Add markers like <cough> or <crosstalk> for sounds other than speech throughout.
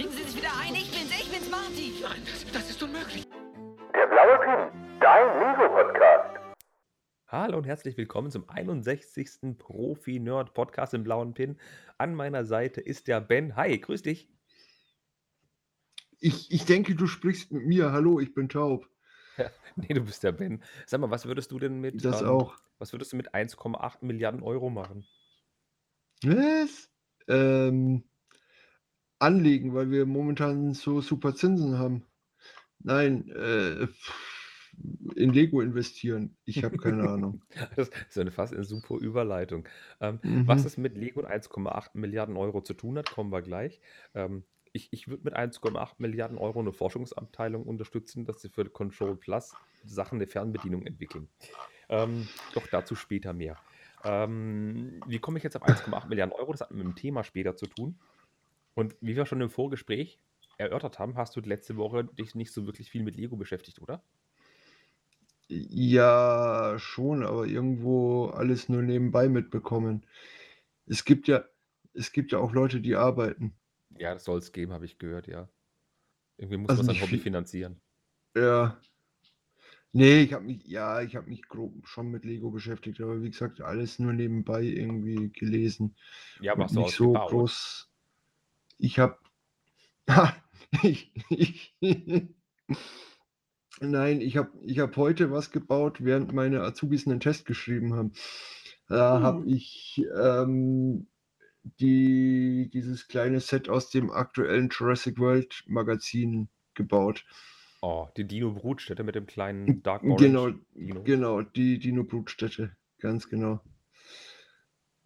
Kriegen Sie sich wieder ein? Ich bin's, ich bin's, Marty. Nein, das, das ist unmöglich. Der blaue Pin, dein Lego-Podcast. Hallo und herzlich willkommen zum 61. Profi-Nerd-Podcast im blauen Pin. An meiner Seite ist der Ben. Hi, grüß dich. Ich, ich denke, du sprichst mit mir. Hallo, ich bin taub. Nee, du bist der Ben. Sag mal, was würdest du denn mit, Das ähm, auch. was würdest du mit 1,8 Milliarden Euro machen? Was? Ähm, anlegen, weil wir momentan so super Zinsen haben. Nein, äh, in Lego investieren. Ich habe keine <laughs> Ahnung. Das ist eine fast eine super Überleitung. Ähm, Was Mhm. es mit Lego und 1,8 Milliarden Euro zu tun hat, kommen wir gleich. Ähm, ich ich würde mit 1,8 Milliarden Euro eine Forschungsabteilung unterstützen, dass sie für Control Plus Sachen der Fernbedienung entwickeln. Ähm, doch dazu später mehr. Ähm, wie komme ich jetzt auf 1,8 Milliarden Euro? Das hat mit dem Thema später zu tun. Und wie wir schon im Vorgespräch erörtert haben, hast du letzte Woche dich nicht so wirklich viel mit Lego beschäftigt, oder? Ja, schon, aber irgendwo alles nur nebenbei mitbekommen. Es gibt ja, es gibt ja auch Leute, die arbeiten. Ja, das soll es geben, habe ich gehört, ja. Irgendwie muss Also man sein Hobby finanzieren. Ja. Nee, ich habe mich, ja, ich habe mich grob schon mit Lego beschäftigt, aber wie gesagt, alles nur nebenbei irgendwie gelesen. Ja, aber hast du nicht so gebaut? groß. Ich habe. <laughs> ich, ich, Nein, ich habe ich hab heute was gebaut, während meine Azubis einen Test geschrieben haben. Da habe Hm. ich ähm, die, dieses kleine Set aus dem aktuellen Jurassic World Magazin gebaut. Oh, die Dino-Brutstätte mit dem kleinen Dark Genau, Orange Dino. genau, die Dino-Brutstätte, ganz genau.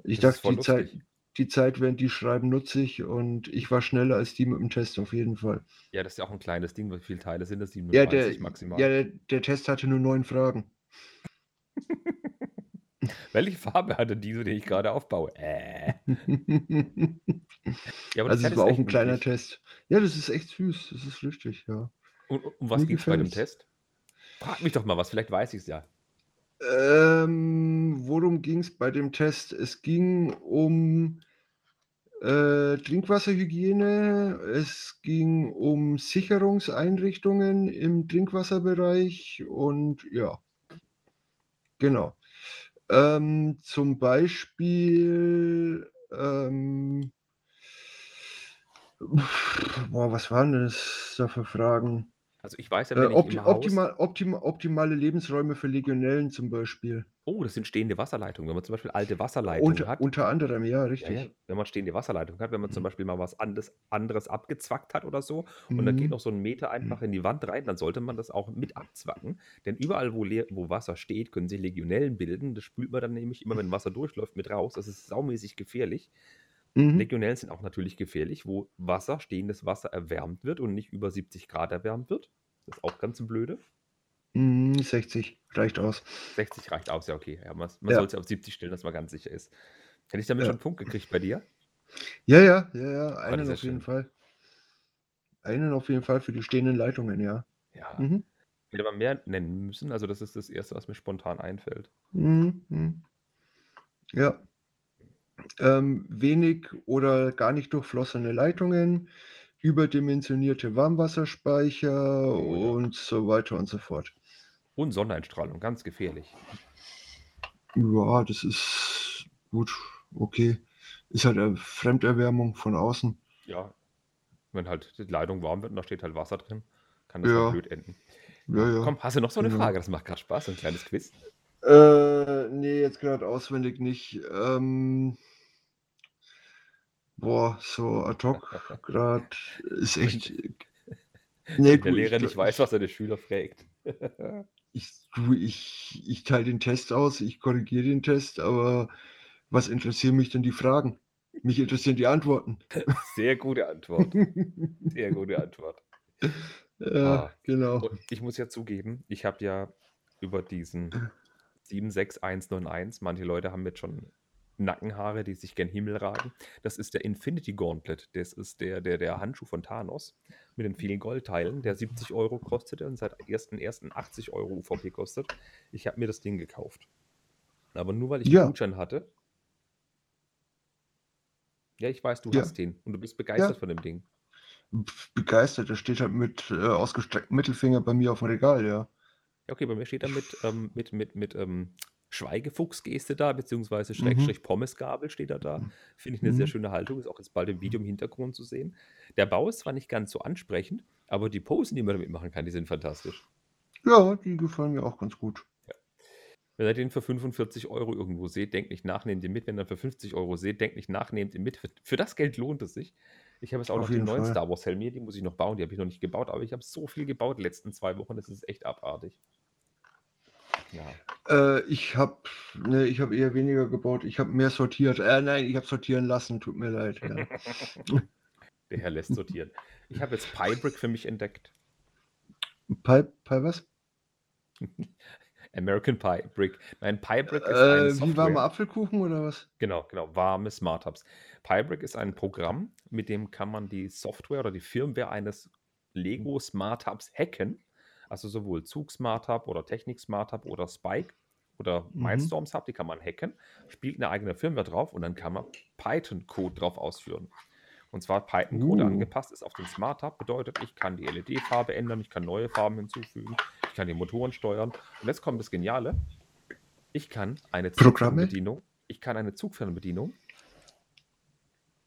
Ich Das dachte, die Zeit. Die Zeit, während die schreiben, nutze ich und ich war schneller als die mit dem Test auf jeden Fall. Ja, das ist ja auch ein kleines Ding. Wie viele Teile sind das? Ja, der, 37 maximal. ja der, der Test hatte nur neun Fragen. <laughs> Welche Farbe hatte Dino, den ich gerade aufbaue? Äh. <laughs> Ja, aber das also es ist war auch ein kleiner niedlich. Test. Ja, das ist echt süß, das ist richtig, ja. Und um was ging es bei dem. Test? Frag mich doch mal was, vielleicht weiß ich es ja. Ähm, worum ging es bei dem Test? Es ging um äh, Trinkwasserhygiene, es ging um Sicherungseinrichtungen im Trinkwasserbereich und ja, genau. Ähm, zum Beispiel, ähm, boah, was waren das da für Fragen? Also ich weiß ja, Äh, wenn ich opti optimal, optima optimale Lebensräume für Legionellen zum Beispiel. Oh, das sind stehende Wasserleitungen. Wenn man zum Beispiel alte Wasserleitungen Unter, hat. unter anderem, ja, Ja, richtig. ja, wenn man stehende Wasserleitung hat, wenn man zum Mhm. Beispiel mal was anderes, anderes abgezwackt hat oder so und da geht Mhm. noch so ein Meter einfach in die Wand rein, dann sollte man das auch mit abzwacken. Denn überall, wo, leer, wo Wasser steht, können sich Legionellen bilden. Das spült man dann nämlich immer, wenn <laughs> Wasser durchläuft, mit raus. Das ist saumäßig gefährlich. Mhm. Legionellen sind auch natürlich gefährlich, wo Wasser, stehendes Wasser erwärmt wird und nicht über 70 Grad erwärmt wird. Das ist auch ganz blöde. Mhm, 60 reicht aus. 60 reicht aus, ja, okay. Ja, man man Ja. soll es auf 70 stellen, dass man ganz sicher ist. Hätte ich damit Ja. schon einen Punkt gekriegt bei dir? Ja, ja, ja, ja, das einen auf jeden schön. Fall. Einen auf jeden Fall für die stehenden Leitungen, ja. Ja. Mhm. Hätte man mehr nennen müssen. Also, das ist das Erste, was mir spontan einfällt. Mhm. mhm. Ja. Ähm, wenig oder gar nicht durchflossene Leitungen, überdimensionierte Warmwasserspeicher Oh ja. und so weiter und so fort. Und Sonneneinstrahlung, ganz gefährlich. Ja, das ist gut, okay. Ist halt eine Fremderwärmung von außen. Ja. Wenn halt die Leitung warm wird und da steht halt Wasser drin, kann das Ja. halt blöd enden. Ja, ja. Komm, hast du noch so eine genau. Frage? Das macht gerade Spaß, so ein kleines Quiz. Äh, nee, jetzt gerade auswendig nicht. Ähm, boah, so ad hoc gerade ist echt. Nee, der Lehrer ich, nicht weiß, was er den Schüler fragt. <laughs> ich, du, ich, ich teile den Test aus, ich korrigiere den Test, aber was interessieren mich denn die Fragen? Mich interessieren die Antworten. Sehr gute Antwort. Sehr gute Antwort. <laughs> ja, Ah. genau. Und ich muss ja zugeben, ich habe ja über diesen 76191, manche Leute haben jetzt schon Nackenhaare, die sich gen Himmel ragen. Das ist der Infinity Gauntlet. Das ist der, der, der Handschuh von Thanos mit den vielen Goldteilen, der 70 Euro kostete und seit 1.1. 80 Euro UVP kostet. Ich habe mir das Ding gekauft. Aber nur weil ich Ja. einen Gutschein hatte. Ja, ich weiß, du Ja. hast den und du bist begeistert Ja. von dem Ding. Begeistert, der steht halt mit äh, ausgestrecktem Mittelfinger bei mir auf dem Regal, ja. Ja, okay, bei mir steht er mit, ähm, mit, mit, mit ähm, Schweigefuchs-Geste da, beziehungsweise Mhm. Schrägstrich Pommesgabel steht er da. Finde ich eine sehr Mhm. schöne Haltung, ist auch jetzt bald im Video im Hintergrund zu sehen. Der Bau ist zwar nicht ganz so ansprechend, aber die Posen, die man damit machen kann, die sind fantastisch. Ja, die gefallen mir auch ganz gut. Wenn ihr den für 45 Euro irgendwo seht, denkt nicht nach, nehmt ihn mit. Wenn ihr für 50 Euro seht, denkt nicht nach, nehmt ihn mit. Für, für das Geld lohnt es sich. Ich habe jetzt auch Auf noch jeden neuen Fall. Star Wars Helme, die muss ich noch bauen. Die habe ich noch nicht gebaut, aber ich habe so viel gebaut die letzten zwei Wochen, das ist echt abartig. Ja. Äh, ich habe ne, ich hab eher weniger gebaut. Ich habe mehr sortiert. Äh, nein, ich habe sortieren lassen. Tut mir leid. Ja. <laughs> Der Herr lässt sortieren. Ich habe jetzt Piebrick für mich entdeckt. Pi, Pi was? <laughs> American Pie Brick. Nein, Piebrick ist Äh, wie Software. warmer Apfelkuchen oder was? Genau, genau, warme Smart Hubs. Piebrick ist ein Programm, mit dem kann man die Software oder die Firmware eines Lego Smart Hubs hacken. Also sowohl Zug Smart Hub oder Technik Smart Hub oder Spike oder Mhm. Mindstorms Hub, die kann man hacken, spielt eine eigene Firmware drauf und dann kann man Python-Code drauf ausführen. Und zwar Python-Code Uh. angepasst ist auf den Smart Hub, bedeutet, ich kann die LED-Farbe ändern, ich kann neue Farben hinzufügen, ich kann die Motoren steuern. Und jetzt kommt das Geniale. Ich kann eine? Zugfernbedienung, ich kann eine Zugfernbedienung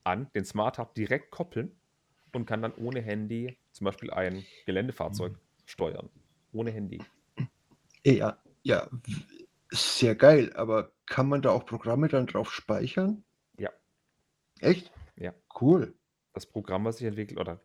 an den Smart Hub direkt koppeln und kann dann ohne Handy zum Beispiel ein Geländefahrzeug steuern. Ohne Handy. Ja, ja, sehr geil. Aber kann man da auch Programme dann drauf speichern? Ja. Echt? Ja. Cool. Das Programm, was ich entwickelt, oder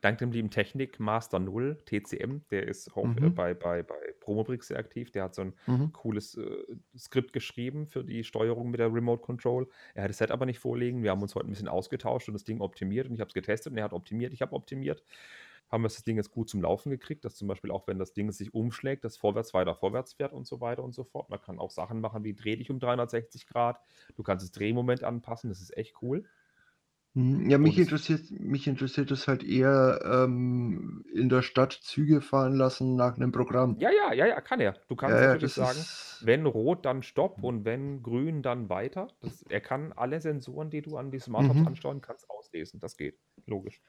dank dem lieben Technik Master 0, TCM, der ist auch äh, Mhm. bei, bei, bei Promobrix sehr aktiv, der hat so ein Mhm. cooles äh, Skript geschrieben für die Steuerung mit der Remote Control. Er hat das Set aber nicht vorliegen. Wir haben uns heute ein bisschen ausgetauscht und das Ding optimiert und ich habe es getestet und er hat optimiert, ich habe optimiert. Haben wir das Ding jetzt gut zum Laufen gekriegt, dass zum Beispiel auch wenn das Ding sich umschlägt, das vorwärts weiter vorwärts fährt und so weiter und so fort. Man kann auch Sachen machen wie dreh dich um 360 Grad. Du kannst das Drehmoment anpassen, das ist echt cool. Mhm. Ja, mich Und interessiert, mich interessiert es halt eher ähm, in der Stadt Züge fahren lassen nach einem Programm. Ja, ja, ja, ja, kann er. Du kannst Ja, natürlich sagen, ist- wenn rot, dann stopp und wenn grün, dann weiter. Das, er kann alle Sensoren, die du an die Smart Hubs Mhm. ansteuern kannst, auslesen. Das geht. Logisch.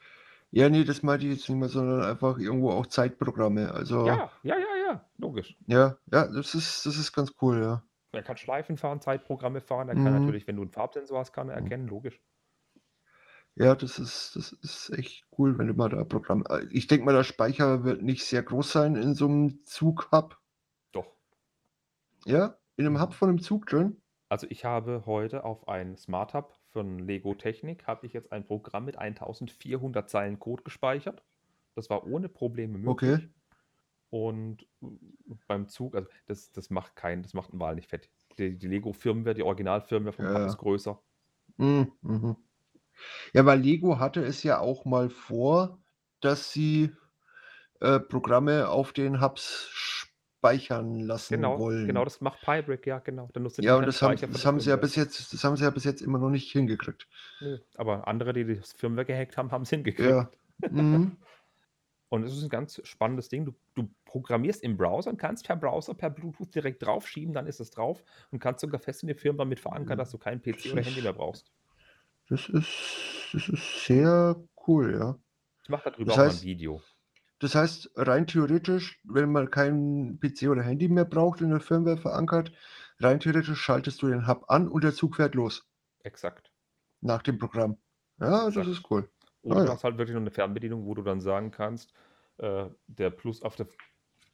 Ja, nee, das meinte ich jetzt nicht mehr, sondern einfach irgendwo auch Zeitprogramme. Also, Ja, ja, ja, ja, logisch. ja, ja, das ist, das ist ganz cool, ja. Er kann Schleifen fahren, Zeitprogramme fahren. Er kann Mhm. natürlich, wenn du einen Farbsensor hast, kann er erkennen, logisch. Ja, das ist, das ist echt cool, wenn du mal da Programm. äh, Ich denke mal, der Speicher wird nicht sehr groß sein in so einem Zug-Hub. Doch. Ja, in einem Hub von einem Zug drin. Also ich habe heute auf ein Smart Hub von Lego Technik, habe ich jetzt ein Programm mit 1400 Zeilen Code gespeichert. Das war ohne Probleme möglich. Okay. Und äh, beim Zug, also das, das macht kein, das macht einen Wahl nicht fett. Die, die Lego-Firmware, die Original-Firmware Ja, Hub ja. ist größer. Mhm, mhm. Ja, weil Lego hatte es ja auch mal vor, dass sie äh, Programme auf den Hubs speichern lassen Genau, wollen. genau, das macht Pybrick, ja, genau. Dann nutzt ja, und das haben, das haben sie ja Firmware. bis jetzt, das haben sie ja bis jetzt immer noch nicht hingekriegt. Nö, Aber andere, die das Firmware gehackt haben, haben es hingekriegt. Ja. Mhm. <laughs> Und es ist ein ganz spannendes Ding. Du, du programmierst im Browser und kannst per Browser, per Bluetooth direkt draufschieben, dann ist es drauf und kannst sogar fest in die Firma mit verankern, dass du keinen PC oder Handy mehr brauchst. Das ist, das ist sehr cool, ja. Ich mache darüber Das auch mal ein heißt- Video. Das heißt, rein theoretisch, wenn man keinen PC oder Handy mehr braucht, in der Firmware verankert, rein theoretisch schaltest du den Hub an und der Zug fährt los Exakt. nach dem Programm. Ja, das Exakt. ist cool. Oder Ah, du ja. hast halt wirklich noch eine Fernbedienung, wo du dann sagen kannst, äh, der Plus auf der.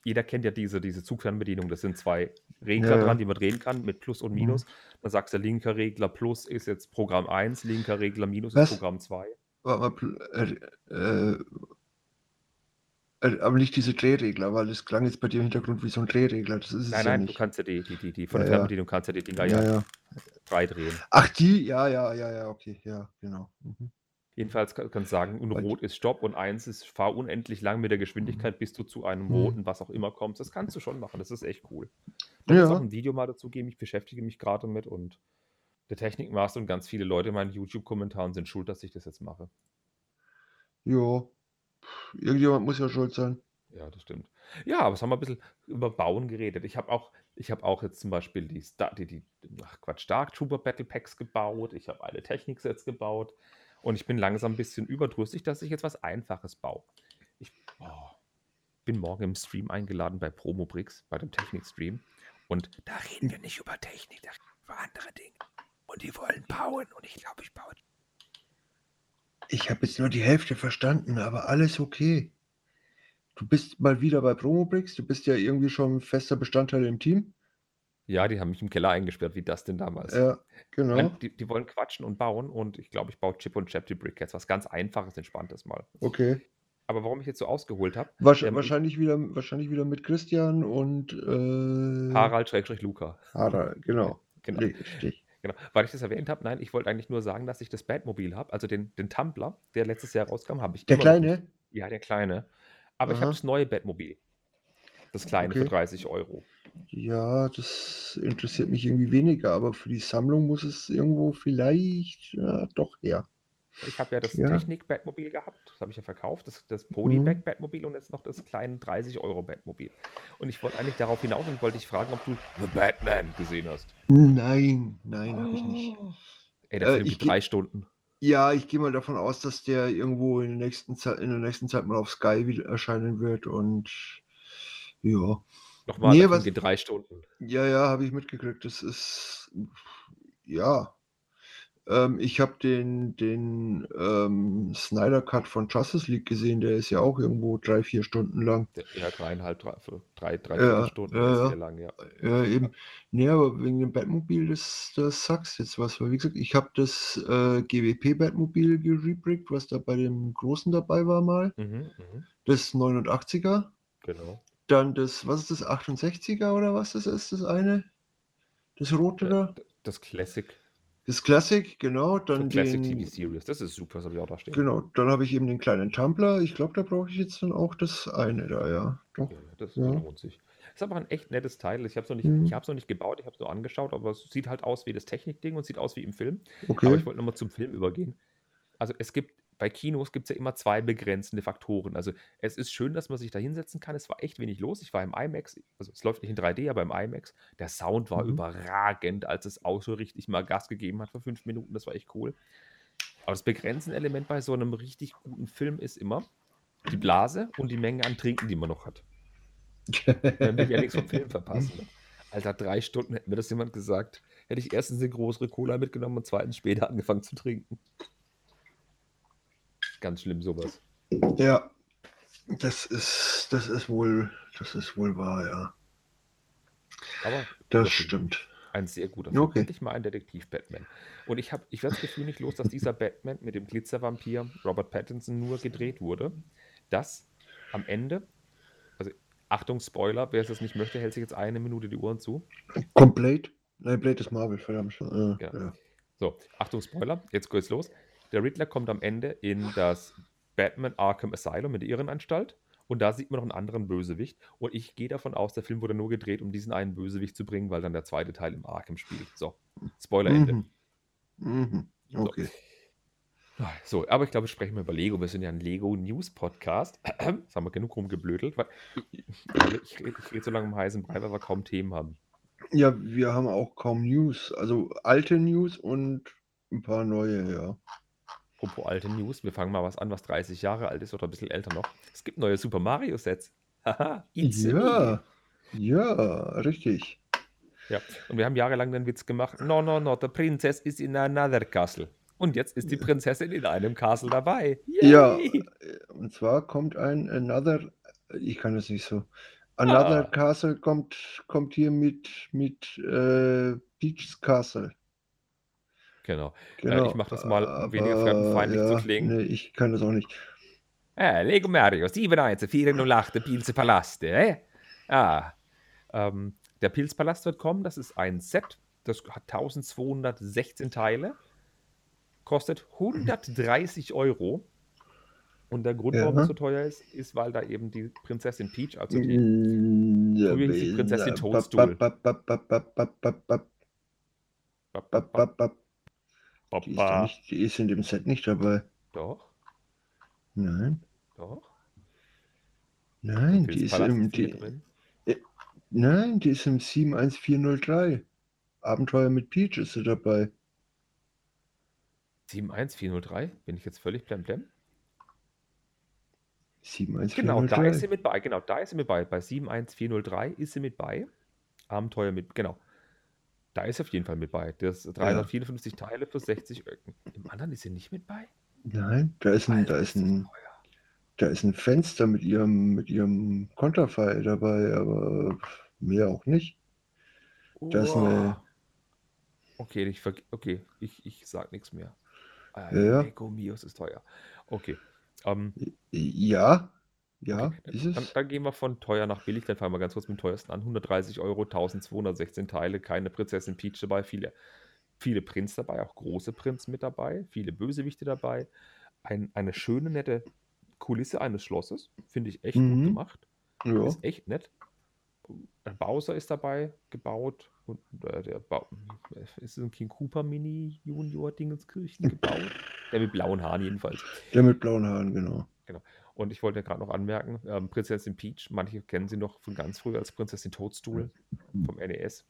Jeder kennt ja diese, diese Zugfernbedienung. Das sind zwei Regler Ja, dran, die man drehen kann mit Plus und Mhm. Minus. Dann sagst du, linker Regler Plus ist jetzt Programm 1, linker Regler Minus Was? ist Programm 2. Warte mal, äh, äh, aber nicht diese Drehregler, weil es klang jetzt bei dir im Hintergrund wie so ein Drehregler. Das ist es Nein, ja nein, du nicht. kannst ja die, die, die, die von Ja, der. Fernbedienung kannst ja die Dinger ja, ja, frei drehen. Ach, die? Ja, ja, ja, ja, okay, ja, genau. Mhm. Jedenfalls kann- kannst du sagen, und rot ist Stopp und eins ist fahr unendlich lang mit der Geschwindigkeit, bis du zu einem Mhm. roten, was auch immer kommst. Das kannst du schon machen. Das ist echt cool. Da Ja. auch ein Video mal dazu geben. Ich beschäftige mich gerade damit und der Technikmaster und ganz viele Leute in meinen YouTube-Kommentaren sind schuld, dass ich das jetzt mache. Ja. Irgendjemand muss ja schuld sein. Ja, das stimmt. Ja, aber es haben wir ein bisschen über Bauen geredet. Ich habe auch, ich habe auch jetzt zum Beispiel die, Star, die, die ach Quatsch, Dark Trooper Battle Packs gebaut. Ich habe alle Techniksets gebaut. Und ich bin langsam ein bisschen überdrüssig, dass ich jetzt was Einfaches baue. Ich oh, bin morgen im Stream eingeladen bei Promobrix, bei dem Technik-Stream. Und da reden wir nicht über Technik, da reden wir über andere Dinge. Und die wollen bauen und ich glaube, ich baue. Ich habe jetzt nur die Hälfte verstanden, aber alles okay. Du bist mal wieder bei Promobrix, du bist ja irgendwie schon ein fester Bestandteil im Team. Ja, die haben mich im Keller eingesperrt, wie das denn damals. Ja, genau. Nein, die, die wollen quatschen und bauen und ich glaube, ich baue Chip und Chap die Brickheads. Was ganz einfaches, entspanntes mal. Okay. Aber warum ich jetzt so ausgeholt habe, Wahrsch ähm, wahrscheinlich, wieder, wahrscheinlich wieder mit Christian und äh, Harald Schrägstrich Luca. Harald, genau. <laughs> Genau. Richtig. Genau. Weil ich das erwähnt habe, nein, ich wollte eigentlich nur sagen, dass ich das Batmobil habe, also den, den Tumblr, der letztes Jahr rauskam, habe ich Der Kleine? Ja, der kleine. Aber ich Aha. habe das neue Batmobil. Das kleine für Okay. 30 Euro. Ja, das interessiert mich irgendwie weniger, aber für die Sammlung muss es irgendwo vielleicht ja, doch her. Ich habe ja das Ja. Technik-Batmobil gehabt, das habe ich ja verkauft, das, das. Polyback-Batmobil und jetzt noch das kleine 30-Euro-Batmobil. Und ich wollte eigentlich darauf hinaus und wollte dich fragen, ob du The Batman gesehen hast. Nein, nein, habe ich nicht. Ey, der Äh, Film geht geh- drei Stunden. Ja, ich gehe mal davon aus, dass der irgendwo in der nächsten Zeit, in der nächsten Zeit mal auf Sky wieder erscheinen wird und ja. Nochmal, Nee, was- geht drei Stunden. Ja, ja, habe ich mitgekriegt. Das ist ja. Ähm, ich habe den, den ähm, Snyder Cut von Justice League gesehen, der ist ja auch irgendwo drei, vier Stunden lang. Ja, dreieinhalb, drei, drei, drei Ja, Viertelstunden, ja, sehr lang, ja. Ja, eben. Nee, aber wegen dem Batmobil, das, das sagst jetzt was. Weil wie gesagt, ich habe das äh, GWP Batmobil gerebrickt, was da bei dem Großen dabei war mal. Mhm, mhm, Das 89er. genau. Dann das, was ist das, 68er oder was das ist, das eine? Das rote da? D- Das Classic, Das Classic, genau. Dann Classic den, TV Series, das ist super, das habe ich auch da stehen. Genau, dann habe ich eben den kleinen Tumblr. Ich glaube, da brauche ich jetzt dann auch das eine da, ja. Doch. Ja, das Ja. lohnt sich. Ist aber ein echt nettes Teil. Ich habe es noch, nicht- Mhm. ich noch nicht gebaut, ich habe es nur angeschaut, aber es sieht halt aus wie das Technikding und sieht aus wie im Film. Aber Okay. ich wollte nochmal zum Film übergehen. Also es gibt, bei Kinos gibt es ja immer zwei begrenzende Faktoren. Also es ist schön, dass man sich da hinsetzen kann. Es war echt wenig los. Ich war im IMAX, also es läuft nicht in 3D, aber im IMAX. Der Sound war Mhm. überragend, als es auch so richtig mal Gas gegeben hat für fünf Minuten. Das war echt cool. Aber das begrenzende Element bei so einem richtig guten Film ist immer die Blase und die Menge an Trinken, die man noch hat. Dann will ich ja nichts vom Film verpassen. Ne? Alter, drei Stunden hätte mir das jemand gesagt. Hätte ich erstens eine größere Cola mitgenommen und zweitens später angefangen zu trinken. Ganz schlimm sowas. ja, das ist, das ist wohl, das ist wohl wahr, ja. Aber Das stimmt. ein sehr guter Film. Okay. Endlich mal ein Detektiv-Batman. Und ich habe ich werd das Gefühl nicht los, dass dieser Batman mit dem Glitzervampir Robert Pattinson nur gedreht wurde. Dass am Ende, also Achtung, Spoiler, wer es jetzt nicht möchte, hält sich jetzt eine Minute die Ohren zu. Komplett? Nein, Blade ist Marvel, verdammt. Äh, Ja. ja. So, Achtung, Spoiler, jetzt geht's los. Der Riddler kommt am Ende in das Batman Arkham Asylum, in die Irrenanstalt. Und da sieht man noch einen anderen Bösewicht. Und ich gehe davon aus, der Film wurde nur gedreht, um diesen einen Bösewicht zu bringen, weil dann der zweite Teil im Arkham spielt. So, Spoilerende. Mhm. Mhm. Okay. So, aber ich glaube, wir sprechen mal über Lego. Wir sind ja ein Lego News Podcast. <clears throat> Jetzt haben wir genug rumgeblödelt. Weil ich, ich, rede, ich rede so lange um heißen Brei, weil wir kaum Themen haben. Ja, wir haben auch kaum News. Also alte News und ein paar neue, ja. Apropos alte News, wir fangen mal was an, was 30 Jahre alt ist oder ein bisschen älter noch. Es gibt neue Super Mario Sets. <laughs> Haha. Ja, ja, richtig. Ja, und wir haben jahrelang den Witz gemacht, no, no, no, the princess is in another castle. Und jetzt ist die Prinzessin in einem Castle dabei. Ja, Yay! äh, und zwar kommt ein Another, ich kann das nicht so. Another Ah. Castle kommt, kommt hier mit, mit äh, Peach's Castle. Genau. Genau. ich mach das mal, um weniger fremdenfeindlich zu klingen. Nee, ich kann das auch nicht. Eh, Lego Mario 71408, Pilze Palaste. Eh? Ah, ähm, der Pilzpalast wird kommen. Das ist ein Set. Das hat 1216 Teile. Kostet 130 Euro. Und der Grund, warum Ja. es so teuer ist, ist, weil da eben die Prinzessin Peach, also die Mm, ja, die Prinzessin Toadstool. Papa. Die ist, nicht, die ist in dem Set nicht dabei. Doch. Nein. Doch. Nein, die ist, im, die, äh, nein die ist im 71403. Abenteuer mit Peach ist sie dabei. 71403? Bin ich jetzt völlig blemblem? 71403. Genau, da ist sie mit bei. Genau, da ist sie mit bei. Bei 71403 ist sie mit bei. Abenteuer mit, genau. Da ist sie auf jeden Fall mit bei. Das 354 Teile für 60 Öcken. Im anderen ist sie nicht mit bei? Nein, da ist ein, da Alter, ist das ein, da ist ein Fenster mit ihrem, mit ihrem Konterfei dabei, aber mehr auch nicht. Da ist eine. Okay, ich, okay, ich, ich sag nichts mehr. Ja, ja. Ego Mios ist teuer. Okay. Ähm, ja, ja, okay. ist Dann, es. dann gehen wir von teuer nach billig. Dann fangen wir ganz kurz mit dem teuersten an. 130 Euro, 1216 Teile, keine Prinzessin Peach dabei, viele, viele Prinz dabei, auch große Prinz mit dabei, viele Bösewichte dabei. Ein, eine schöne, nette Kulisse eines Schlosses. Finde ich echt gut Mhm. gemacht. Ja, Ist echt nett. Bowser ist dabei gebaut. Und äh, der ba ist ein King Cooper Mini Junior Dingenskirchen gebaut. Der mit blauen Haaren jedenfalls. der mit blauen Haaren, genau. Und ich wollte gerade noch anmerken, ähm, Prinzessin Peach, manche kennen sie noch von ganz früh als Prinzessin Toadstool vom NES.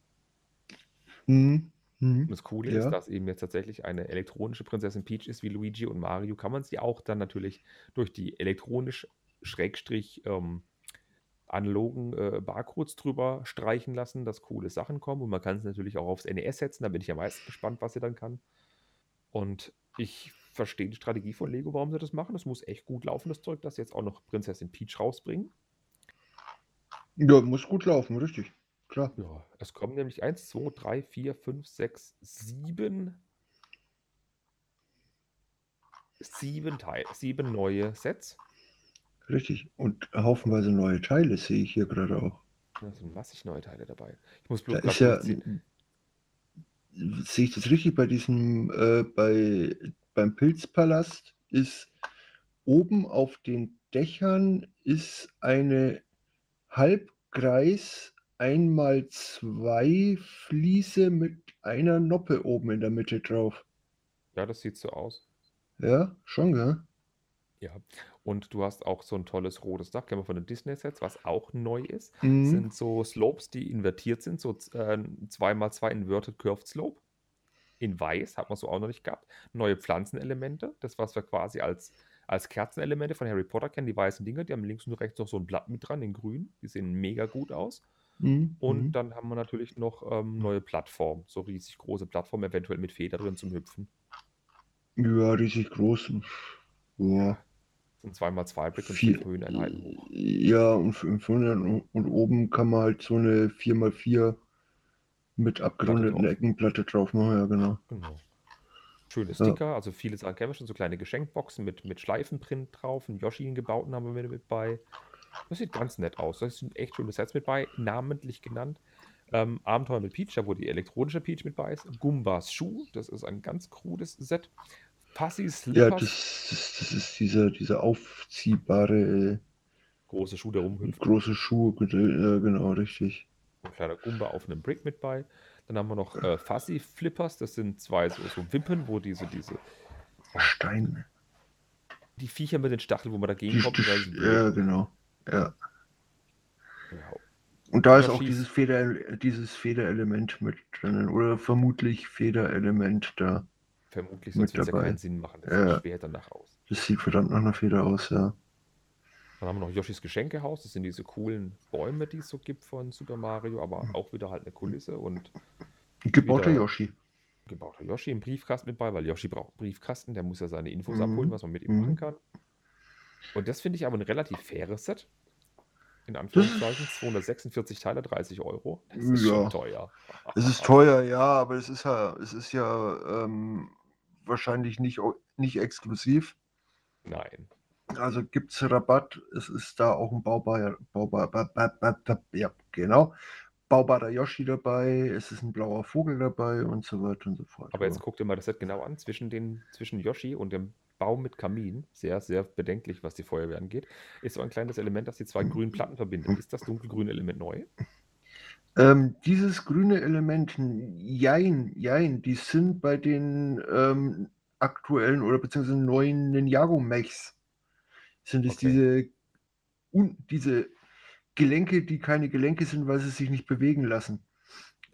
Mhm. Mhm. Und das Coole Ja. ist, dass eben jetzt tatsächlich eine elektronische Prinzessin Peach ist, wie Luigi und Mario, kann man sie auch dann natürlich durch die elektronisch Schrägstrich ähm, analogen äh, Barcodes drüber streichen lassen, dass coole Sachen kommen. Und man kann es natürlich auch aufs NES setzen. Da bin ich am meisten gespannt, was sie dann kann. Und ich verstehe die Strategie von Lego, warum sie das machen. Es muss echt gut laufen, das Zeug, sie jetzt auch noch Prinzessin Peach rausbringen. Ja, muss gut laufen, richtig. Klar. Ja, es kommen nämlich 1, 2, 3, 4, 5, 6, 7. Sieben Teile, sieben neue Sets. Richtig. Und haufenweise neue Teile sehe ich hier gerade auch. Da sind massig neue Teile dabei. Ich muss bloß Da ist ja, sehe ich das richtig, bei diesem, äh, bei, beim Pilzpalast ist oben auf den Dächern ist eine Halbkreis einmal zwei Fliese mit einer Noppe oben in der Mitte drauf. Ja, das sieht so aus. Ja, schon, gell? Ja. Und du hast auch so ein tolles rotes Dach, kennen wir von den Disney-Sets, was auch neu ist. Mhm. Sind so Slopes, die invertiert sind, so äh, 2x2 Inverted Curved Slope. In weiß, hat man so auch noch nicht gehabt. Neue Pflanzenelemente, das, was wir quasi als, als Kerzenelemente von Harry Potter kennen, die weißen Dinger, die haben links und rechts noch so ein Blatt mit dran, in grün. Die sehen mega gut aus. Mhm. Und mhm. dann haben wir natürlich noch ähm, neue Plattformen, so riesig große Plattformen, eventuell mit Feder drin zum Hüpfen. Ja, riesig groß. Ja. So ein 2x2 Brick und Vier, Höheneinheiten hoch. ja, und, und, und oben kann man halt so eine 4x4 mit abgerundeten. Eckenplatte drauf machen, ja, genau. Genau. Schöne Ja. Sticker, also viele Sachen kennen wir schon, so kleine Geschenkboxen mit, mit Schleifenprint drauf, einen Yoshi gebauten haben wir mit, bei. Das sieht ganz nett aus. Da sind echt schöne Sets mit bei, namentlich genannt. Ähm, Abenteuer mit Peach, da wo die elektronische Peach mit bei ist. Gumbas Schuh, das ist ein ganz krudes Set. Fassis Ja, Slippers, das, das, das ist dieser, dieser aufziehbare große Schuh, der äh, rumhüpft. große Schuh, ja, genau, richtig. Ein kleiner Gumba auf einem Brick mit bei. Dann haben wir noch äh, Fuzzy Flippers, das sind zwei so, so Wippen, wo diese, diese, Stein. die Viecher mit den Stacheln, wo man dagegen kommt. ja, genau. Ja. Ja, Und da ist auch dieses, Feder, dieses Federelement mit drinnen. Oder vermutlich Federelement da. vermutlich, sonst wird es ja keinen Sinn machen. Das Ja. sieht schwer danach aus. Das sieht verdammt nach einer Feder aus, ja. Dann haben wir noch Yoshis Geschenkehaus. Das sind diese coolen Bäume, die es so gibt von Super Mario, aber auch wieder halt eine Kulisse und Gebauter Yoshi. gebauter Yoshi im Briefkasten mit bei, weil Yoshi braucht einen Briefkasten, der muss ja seine Infos Mhm. abholen, was man mit ihm Mhm. machen kann. Und das finde ich aber ein relativ faires Set. In Anführungszeichen, 246 Teile, 30 Euro. Das ist Ja. schon teuer. Es ist teuer, ja, aber es ist ja, es ist ja ähm, wahrscheinlich nicht, nicht exklusiv. Nein. Also gibt es Rabatt. Es ist da auch ein baubar, ba, ba, ba, ba, ja, genau. Baubarer Yoshi dabei, es ist ein blauer Vogel dabei und so weiter und so fort. Aber jetzt guck dir mal das Set genau an. Zwischen, den, zwischen Yoshi und dem Baum mit Kamin, sehr, sehr bedenklich, was die Feuerwehr angeht, ist so ein kleines Element, das die zwei grünen Platten verbindet. Ist das dunkelgrüne Element neu? Ähm, dieses grüne Element, jein, jein, die sind bei den ähm, aktuellen oder beziehungsweise neuen Ninjago-Mechs. Sind es Okay. diese, un, diese Gelenke, die keine Gelenke sind, weil sie sich nicht bewegen lassen.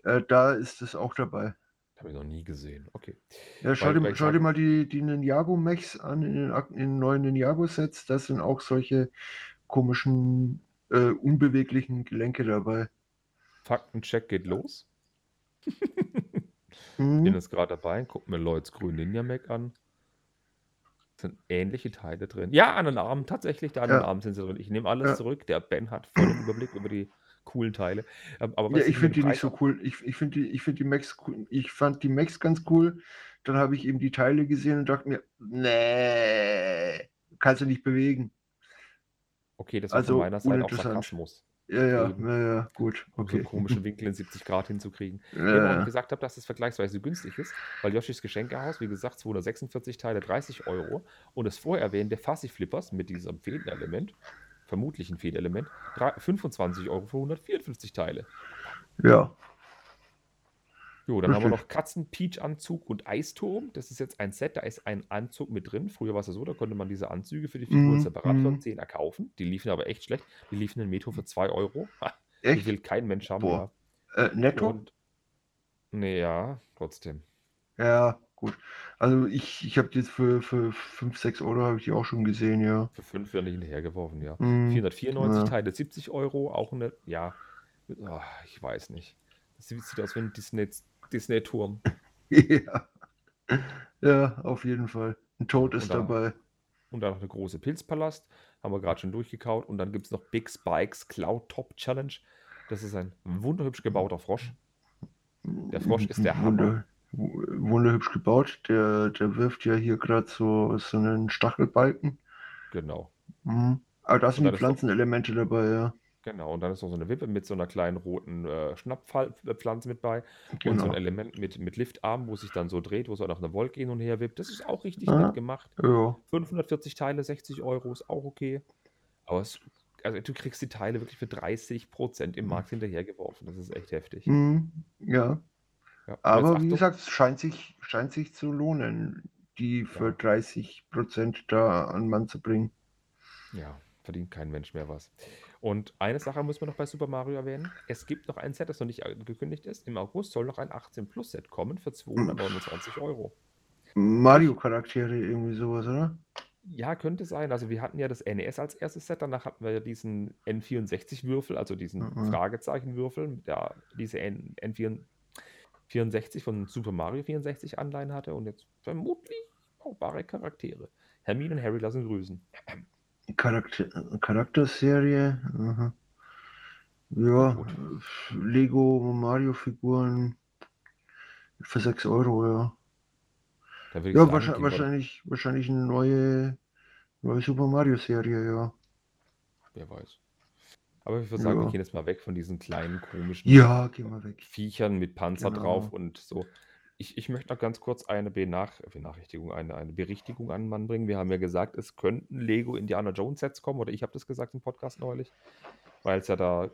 Äh, da ist es auch dabei. Habe ich noch nie gesehen. Okay. Ja, schau dir, ich schau dir mal die, die Ninjago-Mechs an in den, in den neuen Ninjago-Sets. Da sind auch solche komischen, äh, unbeweglichen Gelenke dabei. Faktencheck geht los. Mhm. Bin jetzt gerade dabei, guck mir Lloyds grünen Ninja Mac an. Sind ähnliche Teile drin. Ja, an den Armen, tatsächlich, da an den Ja, Armen sind sie drin. Ich nehme alles ja. zurück. Der Ben hat vollen Überblick über die coolen Teile. Ähm, Aber Ja, was ich finde die nicht so cool. Ich, ich finde die, ich find die Macs cool. Ich fand die Macs ganz cool. Dann habe ich eben die Teile gesehen und dachte mir, nee, kannst du nicht bewegen. Okay, das war von Also meiner Seite auch. Sarkasmus. Ja, ja, ja, ja, gut, Um so okay. einen komischen Winkel in 70 Grad hinzukriegen. Ja, Genau, und ich ja. gesagt habe, dass es vergleichsweise günstig ist, weil Yoshis Geschenkehaus, wie gesagt, 246 Teile, 30 Euro und das vorher erwähnte Fuzzy Flippers mit diesem Federelement, vermutlich ein Federelement, drei- 25 Euro für 154 Teile. ja. Jo, dann haben wir noch Katzen-Peach-Anzug und Eisturm. Das ist jetzt ein Set, da ist ein Anzug mit drin. Früher war es ja so, da konnte man diese Anzüge für die Figuren Mhm, separat für einen mhm. Zehner kaufen. Die liefen aber echt schlecht. Die liefen in Metro für 2 Euro. Ha, die Echt? will kein Mensch haben, ja. Äh, netto? Und, nee, ja, trotzdem. Ja, gut. Also ich, ich habe die jetzt für, für 5, 6 Euro habe ich die auch schon gesehen, ja. Für 5 werden die hinterhergeworfen, ja. Mhm. 494 Ja. Teile, 70 Euro, auch eine, ja, ah, ich weiß nicht. Das sieht, sieht aus wie ein Disney- Disney-Turm. <laughs> Ja. Ja, auf jeden Fall. Ein Toad ist dann- dabei. Und dann noch eine große Pilzpalast, haben wir gerade schon durchgekaut. Und dann gibt es noch Big Spikes Cloud Top Challenge. Das ist ein wunderhübsch gebauter Frosch. Der Frosch ist der Hammer. Wunder, wu- wunderhübsch gebaut. Der, der wirft ja hier gerade so, so einen Stachelbalken. Genau. Mhm. Aber da sind die Pflanzenelemente dabei, ja. Genau. Und dann ist noch so eine Wippe mit so einer kleinen roten äh, Schnapppflanze mit bei. Und so Genau. ein Element mit, mit Liftarm, wo sich dann so dreht, wo so noch eine Wolke hin und her wippt. Das ist auch richtig Ja. nett gemacht. Ja. 540 Teile, 60 Euro ist auch okay. Aber es, also du kriegst die Teile wirklich für 30 Prozent im Markt hinterhergeworfen. Das ist echt heftig. Mhm. Ja. Ja. Aber wie gesagt, es scheint sich, scheint sich zu lohnen, die für Ja. 30% da an Mann zu bringen. Ja, verdient kein Mensch mehr was. Und eine Sache muss man noch bei Super Mario erwähnen. Es gibt noch ein Set, das noch nicht angekündigt ist. Im August soll noch ein 18 Plus Set kommen für 229 Euro. Mario-Charaktere, irgendwie sowas, oder? Ja, könnte sein. Also wir hatten ja das NES als erstes Set, danach hatten wir ja diesen N64-Würfel, also diesen Mhm. Fragezeichen-Würfel, der diese N N64 von Super Mario 64 Anleihen hatte und jetzt vermutlich baubare Charaktere. Hermine und Harry lassen grüßen. Charakter Charakterserie. Aha. Ja, Gut. Lego Mario-Figuren für 6 Euro, ja. Ja, sagen, wahrscheinlich, wir- wahrscheinlich, wahrscheinlich eine neue, neue Super Mario-Serie, ja. Wer weiß. Aber ich würde sagen, wir Ja. gehen jetzt mal weg von diesen kleinen komischen Ja. Viechern mit Panzer Genau. drauf und so. Ich, ich möchte noch ganz kurz eine Benach Benachrichtigung, eine, eine Berichtigung an den Mann bringen. Wir haben ja gesagt, es könnten Lego Indiana Jones Sets kommen, oder ich habe das gesagt im Podcast neulich, weil es ja da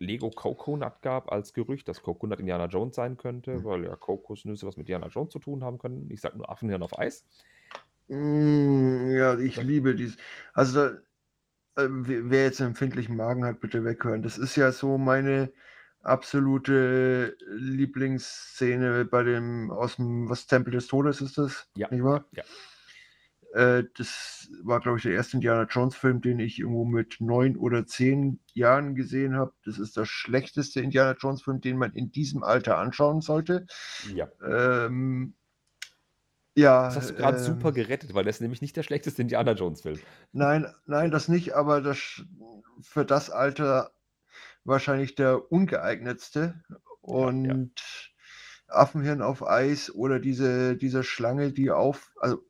Lego Coconut gab als Gerücht, dass Coconut Indiana Jones sein könnte, Hm. weil ja Kokosnüsse was mit Indiana Jones zu tun haben können. Ich sage nur Affenhirn auf Eis. Mm, ja, ich Ja. liebe dies. Also, da, äh, wer wer jetzt einen empfindlichen Magen hat, bitte weghören. Das ist ja so meine absolute Lieblingsszene bei dem aus dem was Tempel des Todes ist das, Ja, nicht wahr? ja. Äh, das war, glaube ich, der erste Indiana Jones Film, den ich irgendwo mit neun oder zehn Jahren gesehen habe. Das ist der schlechteste Indiana Jones Film, den man in diesem Alter anschauen sollte. Ja. Ähm, ja, Das hast du gerade ähm, super gerettet, weil das ist nämlich nicht der schlechteste Indiana Jones Film. Nein, nein, das nicht, aber das für das Alter wahrscheinlich der ungeeignetste. Und Affenhirn auf Eis oder diese, diese Schlange, die auf, also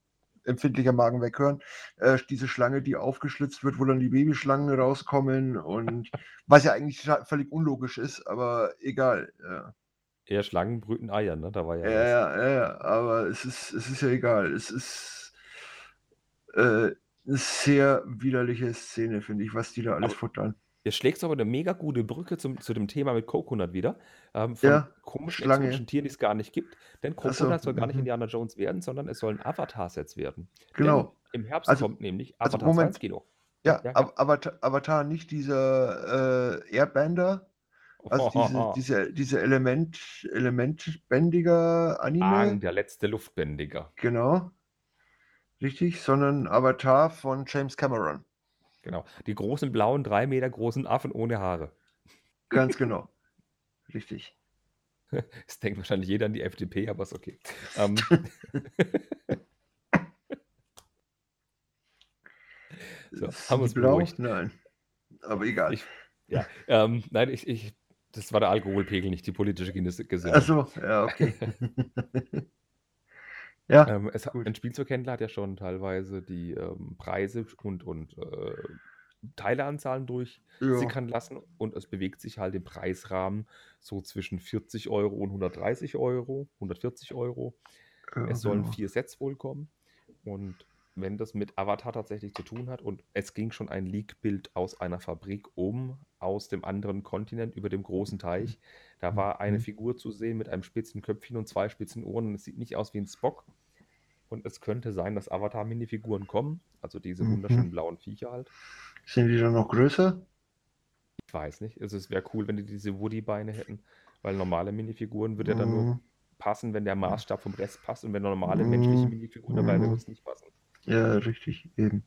empfindlicher Magen weghören, äh, diese Schlange, die aufgeschlitzt wird, wo dann die Babyschlangen rauskommen und <laughs> was ja eigentlich völlig unlogisch ist, aber egal. Ja. Eher Schlangen brüten Eier, ne? Da war ja, Ja, ja, ja, ja, aber es ist, es ist ja egal. Es ist äh, eine sehr widerliche Szene, finde ich, was die da alles Aber- futtern. Jetzt schlägst du aber eine mega gute Brücke zum, zu dem Thema mit Coconut wieder. Ähm, von Ja, komischen Schlange. exotischen Tieren, die es gar nicht gibt. Denn Coconut soll gar nicht mhm. Indiana Jones werden, sondern es sollen Avatar-Sets werden. Genau. Denn im Herbst Also- kommt nämlich also Avatar 2 Moment. ins Kino. Ja, ja, ja. Av- Avatar, Avatar nicht dieser äh, Airbender, Also <laughs> diese, diese, diese Element, elementbändiger Anime. Aang, der letzte Luftbändiger. Genau. Richtig, sondern Avatar von James Cameron. Genau. Die großen blauen, drei Meter großen Affen ohne Haare. Ganz <laughs> genau. Richtig. <laughs> Das denkt wahrscheinlich jeder an die FDP, aber ist okay. Ähm, <laughs> so, Ist haben uns blau? beruhigt. Nein. Aber egal. Ich, ja, ähm, nein, ich, ich, das war der Alkoholpegel, nicht die politische Gesinnung. Achso, ja, okay. Ja, Ähm, es, ein Spielzeughändler hat ja schon teilweise die ähm, Preise und, und äh, Teileanzahlen durchsickern lassen und es bewegt sich halt im Preisrahmen so zwischen 40 Euro und 130 Euro, 140 Euro. ja, Es sollen genau. vier Sets wohl kommen und wenn das mit Avatar tatsächlich zu tun hat und es ging schon ein Leak-Bild aus einer Fabrik um, aus dem anderen Kontinent über dem großen Teich. Da war eine Mhm. Figur zu sehen mit einem spitzen Köpfchen und zwei spitzen Ohren und es sieht nicht aus wie ein Spock. Und es könnte sein, dass Avatar-Minifiguren kommen, also diese Mhm. wunderschönen blauen Viecher halt. Sind die dann noch größer? Ich weiß nicht. Also es wäre cool, wenn die diese Woody-Beine hätten, weil normale Minifiguren würde ja dann nur Mhm. passen, wenn der Maßstab vom Rest passt und wenn normale menschliche Mhm. Minifiguren dabei wären, Mhm. würde es nicht passen. Ja, richtig, eben.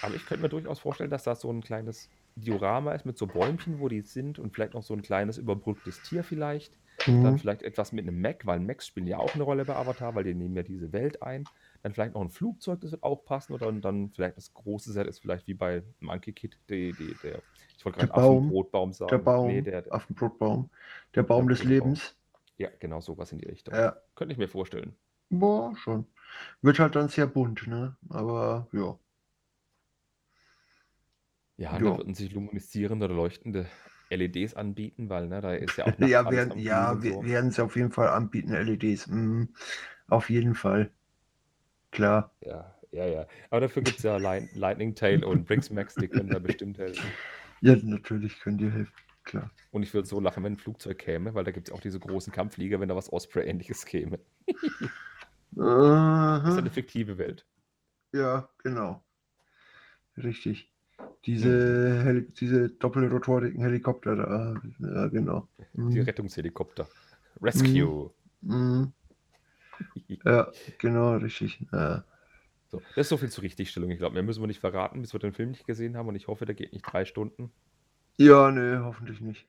Aber ich könnte mir durchaus vorstellen, dass da so ein kleines Diorama ist mit so Bäumchen, wo die sind und vielleicht noch so ein kleines überbrücktes Tier vielleicht. Dann Mhm. vielleicht etwas mit einem Mac, weil Macs spielen ja auch eine Rolle bei Avatar, weil die nehmen ja diese Welt ein. Dann vielleicht noch ein Flugzeug, das wird auch passen. Oder dann vielleicht das große Set ist vielleicht wie bei Monkey Kid, die, die, der, ich wollte Der gerade Baum, Affenbrotbaum sagen. Der Baum, Nee, der, Affenbrotbaum. Der Baum des Brotbaum. Lebens. ja, genau sowas in die Richtung. Ja, Könnte ich mir vorstellen. boah, schon. Wird halt dann sehr bunt, ne? Aber ja. Ja, da würden sich luminisierende oder leuchtende LEDs anbieten, weil ne, da ist ja auch <laughs> nachts Ja, alles werden, am ja, und wir so. werden es auf jeden Fall anbieten, LEDs. Mhm. Auf jeden Fall. Klar. Ja, ja, ja. Aber dafür gibt es ja Light Lightning Tail und Brix Max, die können da bestimmt helfen. Ja, natürlich können die helfen. Klar. Und ich würde so lachen, wenn ein Flugzeug käme, weil da gibt es auch diese großen Kampfflieger, wenn da was Osprey-ähnliches käme. <laughs> Das ist eine fiktive Welt. Ja, genau. Richtig. Diese, Heli diese doppelrotorigen Helikopter da. Ja, genau. Die Mhm. Rettungshelikopter. Rescue. Mhm. <laughs> Ja, genau, richtig. Ja. So, das ist so viel zur Richtigstellung. Ich glaube, mehr müssen wir nicht verraten, bis wir den Film nicht gesehen haben. Und ich hoffe, der geht nicht drei Stunden. Ja, nee, hoffentlich nicht.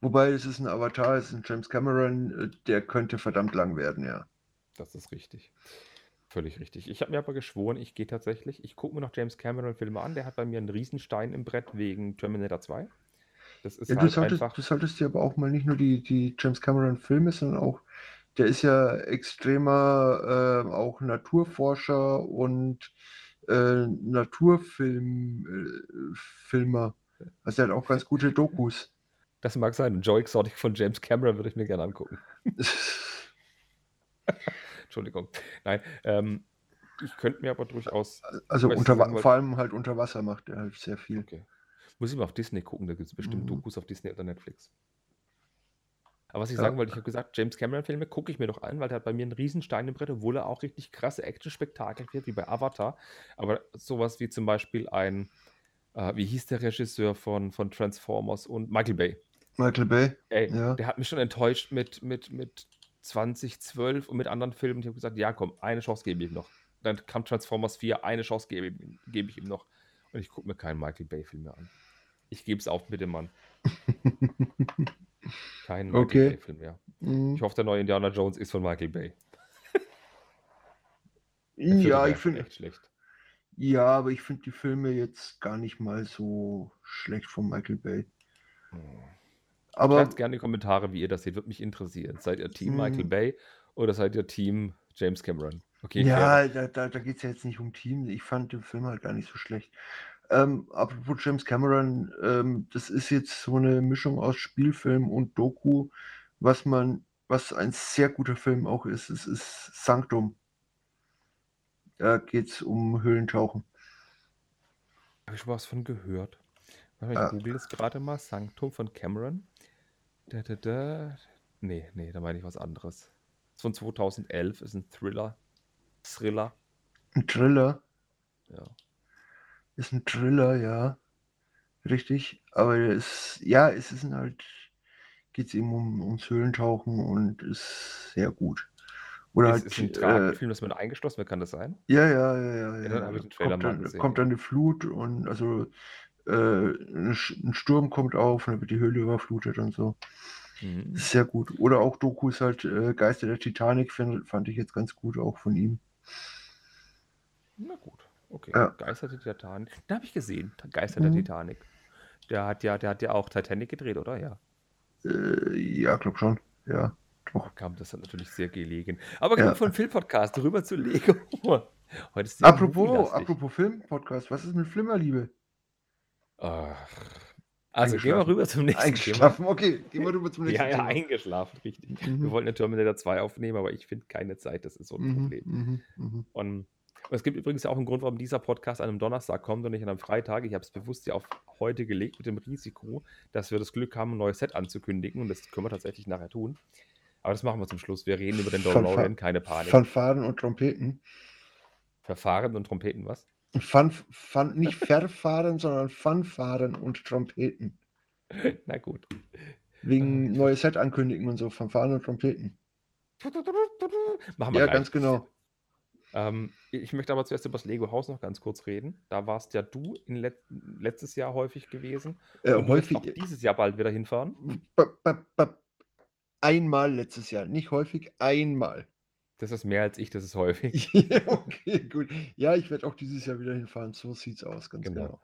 Wobei es ist ein Avatar, es ist ein James Cameron, äh, der könnte verdammt lang werden, ja. Das ist richtig. Völlig richtig. Ich habe mir aber geschworen, ich gehe tatsächlich, ich gucke mir noch James Cameron-Filme an. Der hat bei mir einen Riesenstein im Brett wegen Terminator 2. Das ist Ja, du halt solltest, einfach. du solltest dir aber auch mal nicht nur die, die James Cameron-Filme, sondern auch, der ist ja extremer äh, auch Naturforscher und äh, Naturfilm, äh. Also er hat auch ganz gute Dokus. Das mag sein. Joe Exotic von James Cameron würde ich mir gerne angucken. <laughs> <laughs> Entschuldigung. Nein, ähm, ich könnte mir aber durchaus. Also unter, sagen vor allem halt unter Wasser macht er halt sehr viel. Okay. Muss ich mal auf Disney gucken, da gibt es bestimmt Mhm. Dokus auf Disney oder Netflix. Aber was ich Ja. sagen wollte, ich habe gesagt, James Cameron-Filme gucke ich mir doch an, weil der hat bei mir einen Riesenstein im Brett, obwohl er auch richtig krasse Action-Spektakel kriegt, wie bei Avatar. Aber sowas wie zum Beispiel ein, äh, wie hieß der Regisseur von, von Transformers und Michael Bay? Michael Bay, Ey, Ja. der hat mich schon enttäuscht mit, mit, mit 2012 und mit anderen Filmen. Ich habe gesagt, ja komm, eine Chance gebe ich ihm noch. Dann kam Transformers 4, eine Chance gebe, ich ihm- gebe ich ihm noch. Und ich gucke mir keinen Michael Bay-Film mehr an. Ich gebe es auf mit dem Mann. <laughs> Keinen Michael Okay. Bay-Film mehr. Mhm. Ich hoffe, der neue Indiana Jones ist von Michael Bay. Ja, ich finde, echt schlecht. ja, aber ich finde die Filme jetzt gar nicht mal so schlecht von Michael Bay. Aber Schreibt gerne in die Kommentare, wie ihr das seht. Würde mich interessieren. Seid ihr Team Mhm. Michael Bay oder seid ihr Team James Cameron? Okay, ja, da, da, da geht es ja jetzt nicht um Team. Ich fand den Film halt gar nicht so schlecht. Ähm, apropos James Cameron, ähm, das ist jetzt so eine Mischung aus Spielfilm und Doku, was man, was ein sehr guter Film auch ist. Es ist Sanctum. Da geht es um Höhlentauchen. Habe ich schon was von gehört? Ich google es gerade mal. Sanctum von Cameron. Da, da, da. Nee, nee, da meine ich was anderes. Ist von 2011, ist ein Thriller. Thriller. Ein Thriller. Ja. Ist ein Thriller, ja. Richtig, aber es, ja, es ist halt, geht es eben um, ums Höhlentauchen und ist sehr gut. Oder Ist, halt, ist ein äh, Tragenfilm, das man eingeschlossen wird, kann das sein? ja, ja, ja, ja, Ja, ja. dann Kommt dann, kommt dann eine Flut und also äh, ein Sturm kommt auf und dann wird die Höhle überflutet und so. Mhm. Ist sehr gut. Oder auch Dokus halt äh, Geister der Titanic find, fand ich jetzt ganz gut auch von ihm. Na gut, okay. Ja. Geister der Titanic. Den habe ich gesehen. Geister der Mhm. Titanic. Der hat ja, der hat ja auch Titanic gedreht, oder? Ja. Äh, ja, glaub schon. Ja, Da doch. kam das dann natürlich sehr gelegen. Aber Ja. genug von Film-Podcast, rüber zu Lego. <laughs> Heute ist Apropos, apropos Film-Podcast, was ist mit Flimmerliebe? Also gehen wir Eingeschlafen. rüber zum nächsten Thema. Eingeschlafen, okay, gehen wir rüber zum <laughs> nächsten Ja, ja, Thema. eingeschlafen, richtig. Wir Mhm. wollten ja Terminator 2 aufnehmen, aber ich finde keine Zeit, das ist so ein Mhm, Problem. mhm, mhm. Und es gibt übrigens auch einen Grund, warum dieser Podcast an einem Donnerstag kommt und nicht an einem Freitag. Ich habe es bewusst ja auf heute gelegt mit dem Risiko, dass wir das Glück haben, ein neues Set anzukündigen und das können wir tatsächlich nachher tun. Aber das machen wir zum Schluss. Wir reden über den Fanfa- DeLorean, keine Panik. Fanfaren und Trompeten. Verfahren und Trompeten, was? Fun, fun, nicht Verfahren, sondern Fanfaren und Trompeten. <laughs> Na gut. Wegen neue Set ankündigen und so, Fanfaren und Trompeten. Machen wir Ja, gleich. ganz genau. Ähm, ich möchte aber zuerst über das Lego-Haus noch ganz kurz reden. Da warst ja du in let letztes Jahr häufig gewesen. Äh, und häufig, auch dieses Jahr bald wieder hinfahren. einmal letztes Jahr, nicht häufig, einmal. Das ist mehr als ich, das ist häufig. <laughs> Ja, okay, gut. Ja, ich werde auch dieses Jahr wieder hinfahren. So sieht's aus, ganz Genau. genau.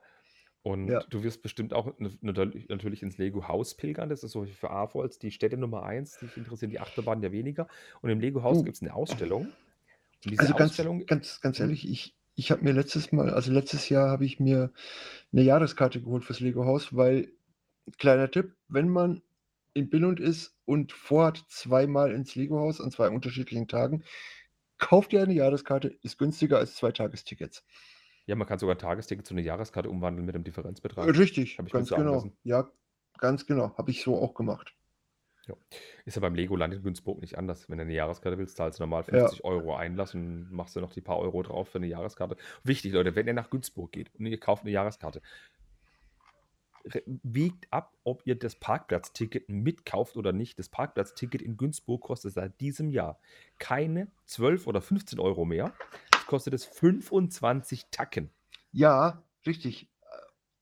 Und Ja. du wirst bestimmt auch natürlich ins Lego-Haus pilgern. Das ist so für AFOLs die Städte Nummer eins. Dich interessieren die Achterbahnen ja weniger. Und im Lego-Haus Oh. gibt es eine Ausstellung. Und diese Also ganz, Ausstellung, ganz, ganz Hm? ehrlich, ich, ich habe mir letztes Mal, also letztes Jahr habe ich mir eine Jahreskarte geholt fürs Lego Haus, weil, kleiner Tipp, wenn man in Billund ist und vorhat, zweimal ins Lego Haus an zwei unterschiedlichen Tagen, kauft ihr eine Jahreskarte, ist günstiger als zwei Tagestickets. ja, man kann sogar ein Tagesticket zu einer Jahreskarte umwandeln mit einem Differenzbetrag. Richtig, Hab ich ganz genau. lassen. Ja, ganz genau. Habe ich so auch gemacht. Ist ja beim Legoland in Günzburg nicht anders. Wenn du eine Jahreskarte willst, zahlst du normal Ja. 50 Euro Einlass und machst du noch die paar Euro drauf für eine Jahreskarte. Wichtig, Leute, wenn ihr nach Günzburg geht und ihr kauft eine Jahreskarte, re- wiegt ab, ob ihr das Parkplatzticket mitkauft oder nicht. Das Parkplatzticket in Günzburg kostet seit diesem Jahr keine 12 oder 15 Euro mehr. Es kostet es 25 Tacken. Ja, richtig.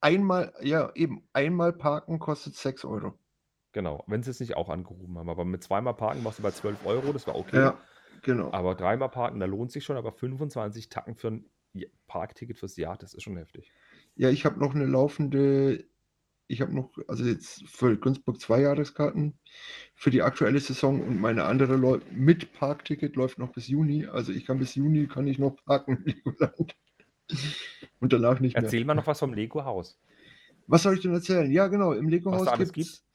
Einmal, ja, eben, einmal parken kostet 6 Euro. Genau, wenn sie es nicht auch angehoben haben. Aber mit zweimal Parken machst du bei 12 Euro, das war okay. Ja, genau. Aber dreimal parken, da lohnt sich schon, aber 25 Tacken für ein Parkticket fürs Jahr, das ist schon heftig. Ja, ich habe noch eine laufende, ich habe noch, also jetzt für Günzburg zwei Jahreskarten für die aktuelle Saison und meine andere läu- mit Parkticket läuft noch bis Juni. Also ich kann bis Juni kann ich noch parken im Legoland. <laughs> Und danach nicht mehr. Erzähl mal noch was vom Lego-Haus. Was soll ich denn erzählen? Ja, genau, im Lego-Haus alles gibt's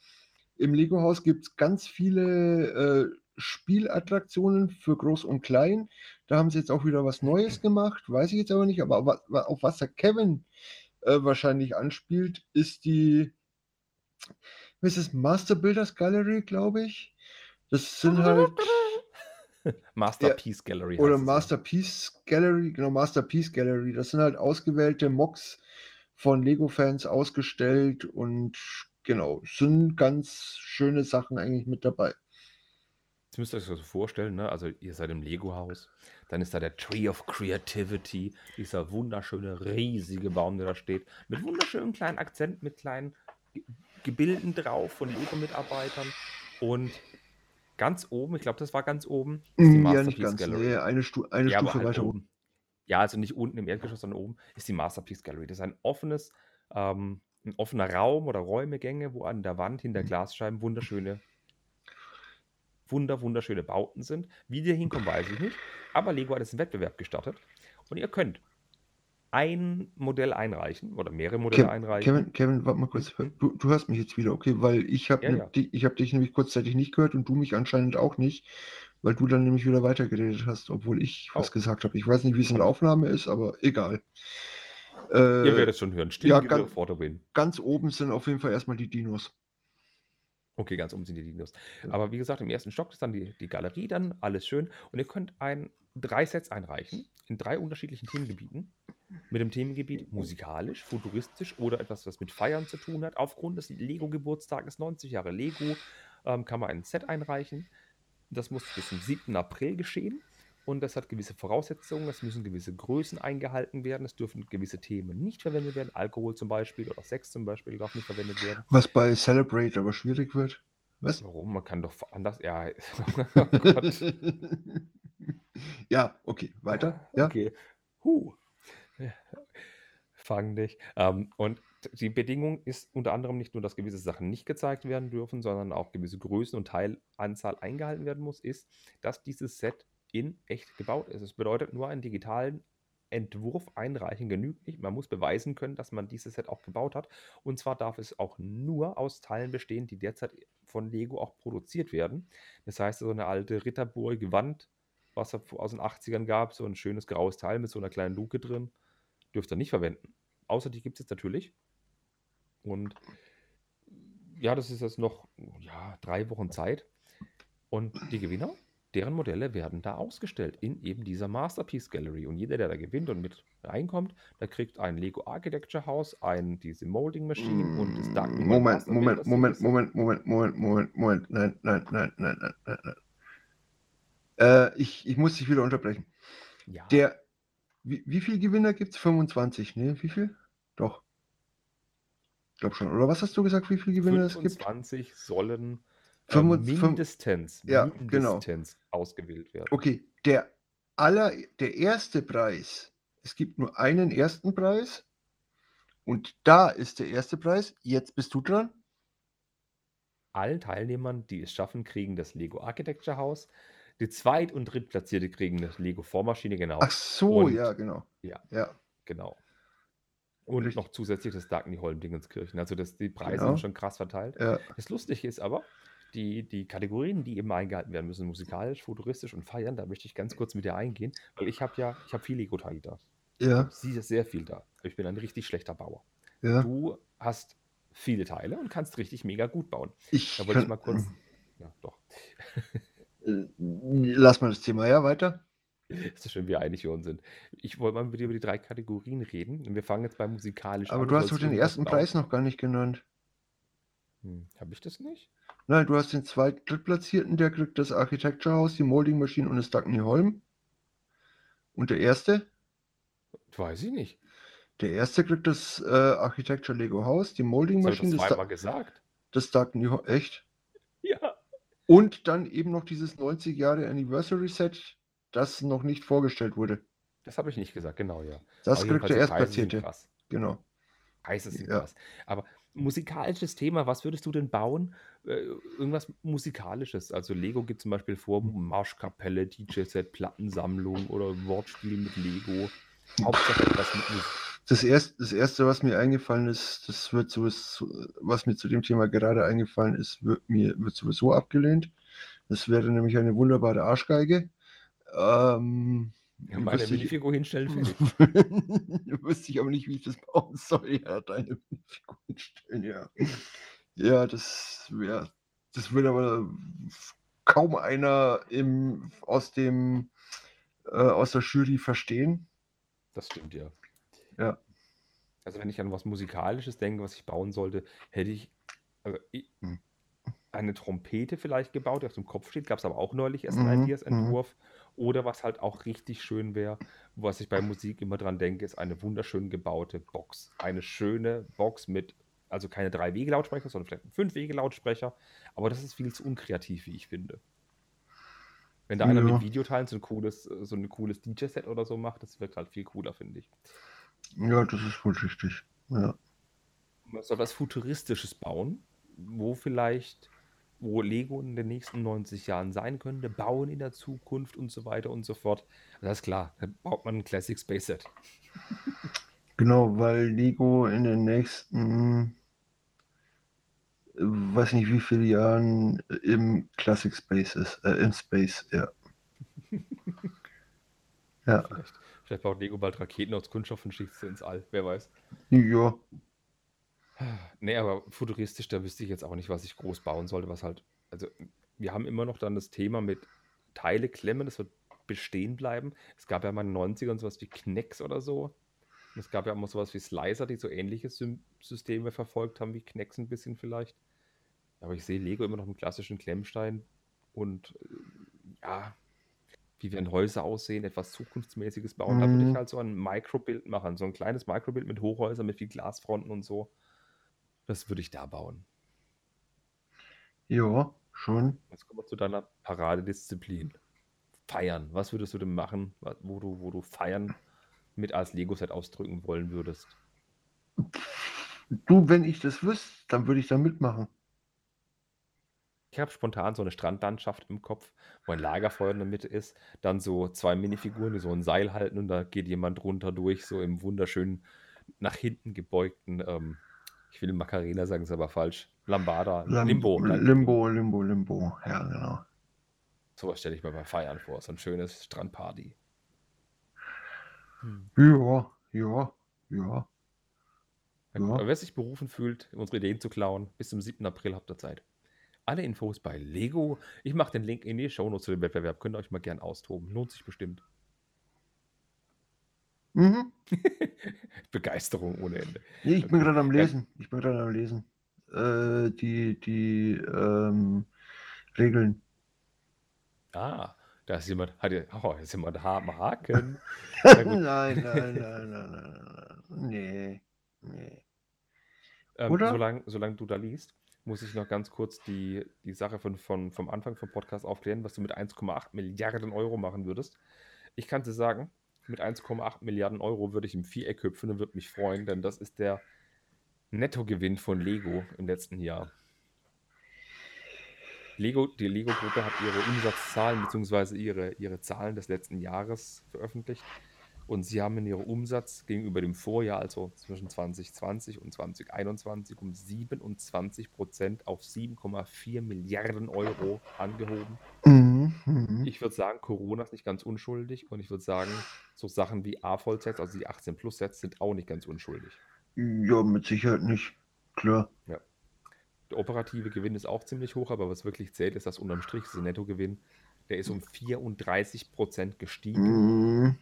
im Lego-Haus gibt's ganz viele äh, Spielattraktionen für Groß und Klein. Da haben sie jetzt auch wieder was Neues <clears throat> gemacht, weiß ich jetzt aber nicht. Aber wa- auf was der Kevin äh, wahrscheinlich anspielt, ist die, es, Master Builders Gallery, glaube ich. Das sind halt, <laughs> Masterpiece Gallery. oder ja. Masterpiece Gallery, genau, Masterpiece Gallery. Das sind halt ausgewählte Mocks von Lego-Fans ausgestellt und genau, sind ganz schöne Sachen eigentlich mit dabei. Jetzt müsst ihr euch das so vorstellen, ne? also ihr seid im Lego-Haus, dann ist da der Tree of Creativity, dieser wunderschöne, riesige Baum, der da steht, mit wunderschönen kleinen Akzenten, mit kleinen Ge- Gebilden drauf von Lego-Mitarbeitern und ganz oben, ich glaube, das war ganz oben, ist die Ja, Masterpiece nicht ganz. Gallery. Nee, eine, Stu eine Ja, Stufe halt weiter oben. oben. Ja, also nicht unten im Erdgeschoss, sondern oben ist die Masterpiece Gallery. Das ist ein offenes, ähm, ein offener Raum oder Räumegänge, wo an der Wand hinter Mhm. Glasscheiben wunderschöne, wunder, wunderschöne Bauten sind. Wie die hinkommen, weiß ich nicht. Aber Lego hat jetzt einen Wettbewerb gestartet und ihr könnt ein Modell einreichen oder mehrere Modelle Kev einreichen. Kevin, Kevin, warte mal kurz. Du, du hörst mich jetzt wieder, okay? Weil ich habe Ja, ne, ja. ich hab dich nämlich kurzzeitig nicht gehört und du mich anscheinend auch nicht, weil du dann nämlich wieder weitergeredet hast, obwohl ich was Oh. gesagt habe. Ich weiß nicht, wie es in der Aufnahme ist, aber egal. Ihr Äh, werdet schon hören. Still ja, ganz- ganz oben sind auf jeden Fall erstmal die Dinos. Okay, ganz oben sind die Dinos. Aber wie gesagt, im ersten Stock ist dann die, die Galerie, dann alles schön. Und ihr könnt ein, drei Sets einreichen in drei unterschiedlichen Themengebieten. mit dem Themengebiet musikalisch, futuristisch oder etwas, was mit Feiern zu tun hat. Aufgrund des Lego-Geburtstages 90 Jahre Lego ähm, kann man ein Set einreichen. Das muss bis zum 7. April geschehen und das hat gewisse Voraussetzungen. Es müssen gewisse Größen eingehalten werden. Es dürfen gewisse Themen nicht verwendet werden. Alkohol zum Beispiel oder Sex zum Beispiel darf nicht verwendet werden. Was bei Celebrate aber schwierig wird. Was? Warum? Man kann doch anders. Ja, oh <laughs> Gott. <laughs> ja, okay, weiter. Ja. Okay. Huh. <laughs> Fang dich. Ähm, und die Bedingung ist unter anderem nicht nur, dass gewisse Sachen nicht gezeigt werden dürfen, sondern auch gewisse Größen und Teilanzahl eingehalten werden muss, ist, dass dieses Set in echt gebaut ist. Es bedeutet, nur einen digitalen Entwurf einreichen genügt nicht. Man muss beweisen können, dass man dieses Set auch gebaut hat. Und zwar darf es auch nur aus Teilen bestehen, die derzeit von Lego auch produziert werden. Das heißt, so eine alte Ritterburg-Wand, was es aus den 80ern gab, so ein schönes graues Teil mit so einer kleinen Luke drin, dürft ihr nicht verwenden. Außer die gibt es jetzt natürlich. Und ja, das ist jetzt noch ja, drei Wochen Zeit. Und die Gewinner deren Modelle werden da ausgestellt in eben dieser Masterpiece Gallery. Und jeder, der da gewinnt und mit reinkommt, der kriegt ein Lego Architecture House, ein diese Molding Machine und das Dark Moment, Moment, Moment, Moment, Moment, Moment, Moment, Moment, nein, nein, nein, nein, nein, nein, nein. Äh, ich, ich muss dich wieder unterbrechen. Ja. Der, wie, wie viele Gewinner gibt es? 25, ne? Wie viel? Doch. Ich glaube schon. Oder was hast du gesagt, wie viele Gewinner es gibt? 25 sollen mindestens, ja, genau. mindestens ausgewählt werden. Okay, der aller, der erste Preis, es gibt nur einen ersten Preis und da ist der erste Preis. Jetzt bist du dran. Allen Teilnehmern, die es schaffen, kriegen das Lego Architecture House. Die Zweit- und Drittplatzierte kriegen das Lego Vormaschine, genau. Ach so, und, ja, genau. Ja, ja. genau. Und Richtig. noch zusätzlich das Darkney-Holm Dingenskirchen. Also das, die Preise genau. sind schon krass verteilt. Ja. Das Lustige ist aber, die, die Kategorien, die eben eingehalten werden müssen, musikalisch, futuristisch und feiern, da möchte ich ganz kurz mit dir eingehen, weil ich habe ja, ich habe viel Lego-Teile da. Ja. Sie ist sehr viel da. Ich bin ein richtig schlechter Bauer. Ja. Du hast viele Teile und kannst richtig mega gut bauen. Ich da wollte ich mal kurz. <clears throat> Ja, doch. Äh, lass mal das Thema ja weiter. Ist schön, wie einig wir uns sind. Ich wollte mal mit dir über die drei Kategorien reden. Und wir fangen jetzt bei musikalisch Aber an. du hast doch den ersten Preis noch gar nicht genannt. Hm, habe ich das nicht? Nein, du hast den zweiten Drittplatzierten, der kriegt das Architecture House, die Molding Machine und das Dagny Holm. Und der erste? Weiß ich nicht. Der erste kriegt das äh, Architecture Lego House, die Molding Machine. Das zweimal gesagt. Das Dagny Holm. Echt? Ja. Und dann eben noch dieses 90 Jahre Anniversary Set, das noch nicht vorgestellt wurde. Das habe ich nicht gesagt, genau, ja. Das kriegt der Erstplatzierte. Genau. Sind ja. krass. Aber musikalisches Thema, was würdest du denn bauen? Äh, irgendwas Musikalisches. Also Lego gibt zum Beispiel vor, Marschkapelle, DJ-Set, Plattensammlung oder Wortspiel mit Lego. Hauptsache etwas mit Musik. Das erste, das erste, was mir eingefallen ist, das wird sowieso, was mir zu dem Thema gerade eingefallen ist, wird mir wird sowieso abgelehnt. Das wäre nämlich eine wunderbare Arschgeige. Ähm, ja, meine Minifigur hinstellen, fertig. <laughs> wüsste ich aber nicht, wie ich das bauen soll. Ja, deine Minifigur hinstellen, ja. Ja, das wäre, das würde aber kaum einer im, aus dem, äh, aus der Jury verstehen. Das stimmt, ja. Ja. Also wenn ich an was Musikalisches denke, was ich bauen sollte, hätte ich, also ich hm. eine Trompete vielleicht gebaut, die auf dem Kopf steht, gab es aber auch neulich erst einen mhm. Ideas-Entwurf. Mhm. Oder was halt auch richtig schön wäre, was ich bei Musik immer dran denke, ist eine wunderschön gebaute Box. Eine schöne Box mit, also keine drei Wege-Lautsprecher, sondern vielleicht fünf Wege-Lautsprecher. Aber das ist viel zu unkreativ, wie ich finde. Wenn da einer mit Videoteilen so ein cooles, so ein cooles DJ-Set oder so macht, das wirkt halt viel cooler, finde ich. Ja, das ist wohl richtig. Ja. Man soll was Futuristisches bauen, wo vielleicht wo Lego in den nächsten 90 Jahren sein könnte, bauen in der Zukunft und so weiter und so fort. Das ist klar, dann baut man ein Classic Space Set. Genau, weil Lego in den nächsten, weiß nicht wie viele Jahren im Classic Space ist, äh, im Space, ja. <laughs> ja. Vielleicht, vielleicht, baut Lego bald Raketen aus Kunststoff und schickt sie ins All, wer weiß. Ja. Nee, aber futuristisch, da wüsste ich jetzt auch nicht, was ich groß bauen sollte, was halt, also wir haben immer noch dann das Thema mit Teile klemmen, das wird bestehen bleiben. Es gab ja mal in den 90ern sowas wie Knecks oder so. Es gab ja immer sowas wie Slicer, die so ähnliche Sym Systeme verfolgt haben wie Knex ein bisschen vielleicht. Aber ich sehe Lego immer noch im klassischen Klemmstein und äh, ja, wie werden Häuser aussehen, etwas Zukunftsmäßiges bauen. Da würde ich Mhm. halt so ein Mikrobild machen, so ein kleines Mikrobild mit Hochhäusern, mit viel Glasfronten und so. Das würde ich da bauen. Ja, schon. Jetzt kommen wir zu deiner Paradedisziplin. Feiern. Was würdest du denn machen, wo du, wo du feiern mit als Lego-Set ausdrücken wollen würdest? Du, wenn ich das wüsste, dann würde ich da mitmachen. Ich habe spontan so eine Strandlandschaft im Kopf, wo ein Lagerfeuer in der Mitte ist, dann so zwei Minifiguren, die so ein Seil halten und da geht jemand runter durch, so im wunderschönen, nach hinten gebeugten, ähm, ich will Macarena sagen, ist aber falsch, Lambada, Lam- Limbo. Limbo, Limbo, Limbo. Ja, genau. Sowas stelle ich mir bei Feiern vor, so ein schönes Strandparty. Hm. Ja, ja, ja. Ja. aber wer sich berufen fühlt, unsere Ideen zu klauen, bis zum 7. April habt ihr Zeit. Alle Infos bei Lego. Ich mache den Link in die Shownotes zu dem Wettbewerb. Könnt ihr euch mal gern austoben. Lohnt sich bestimmt. Mhm. <laughs> Begeisterung ohne Ende. Nee, ich bin gerade am. Lesen. Ich bin gerade am Lesen. Äh, die die ähm, Regeln. Ah, da ist jemand, hat oh, ist jemand am Haken. <laughs> Nein, nein, <laughs> nein, nein, nein, nein. Nee. Nee. ähm, Oder? solange, solange du da liest, muss ich noch ganz kurz die, die Sache von, von, vom Anfang vom Podcast aufklären, was du mit 1,8 Milliarden Euro machen würdest. Ich kann dir sagen, mit 1,8 Milliarden Euro würde ich im Viereck hüpfen und würde mich freuen, denn das ist der Nettogewinn von Lego im letzten Jahr. Lego, die Lego-Gruppe hat ihre Umsatzzahlen bzw. Ihre, ihre Zahlen des letzten Jahres veröffentlicht und sie haben in ihrem Umsatz gegenüber dem Vorjahr, also zwischen 2020 und 2021, um 27 Prozent auf 7,4 Milliarden Euro angehoben. Mhm. Ich würde sagen, Corona ist nicht ganz unschuldig und ich würde sagen, so Sachen wie A-Voll-Sets, also die 18 Plus-Sets, sind auch nicht ganz unschuldig. Ja, mit Sicherheit nicht. Klar. Ja. Der operative Gewinn ist auch ziemlich hoch, aber was wirklich zählt, ist das unterm Strich, dieser Nettogewinn. Der ist um 34 Prozent gestiegen Mhm.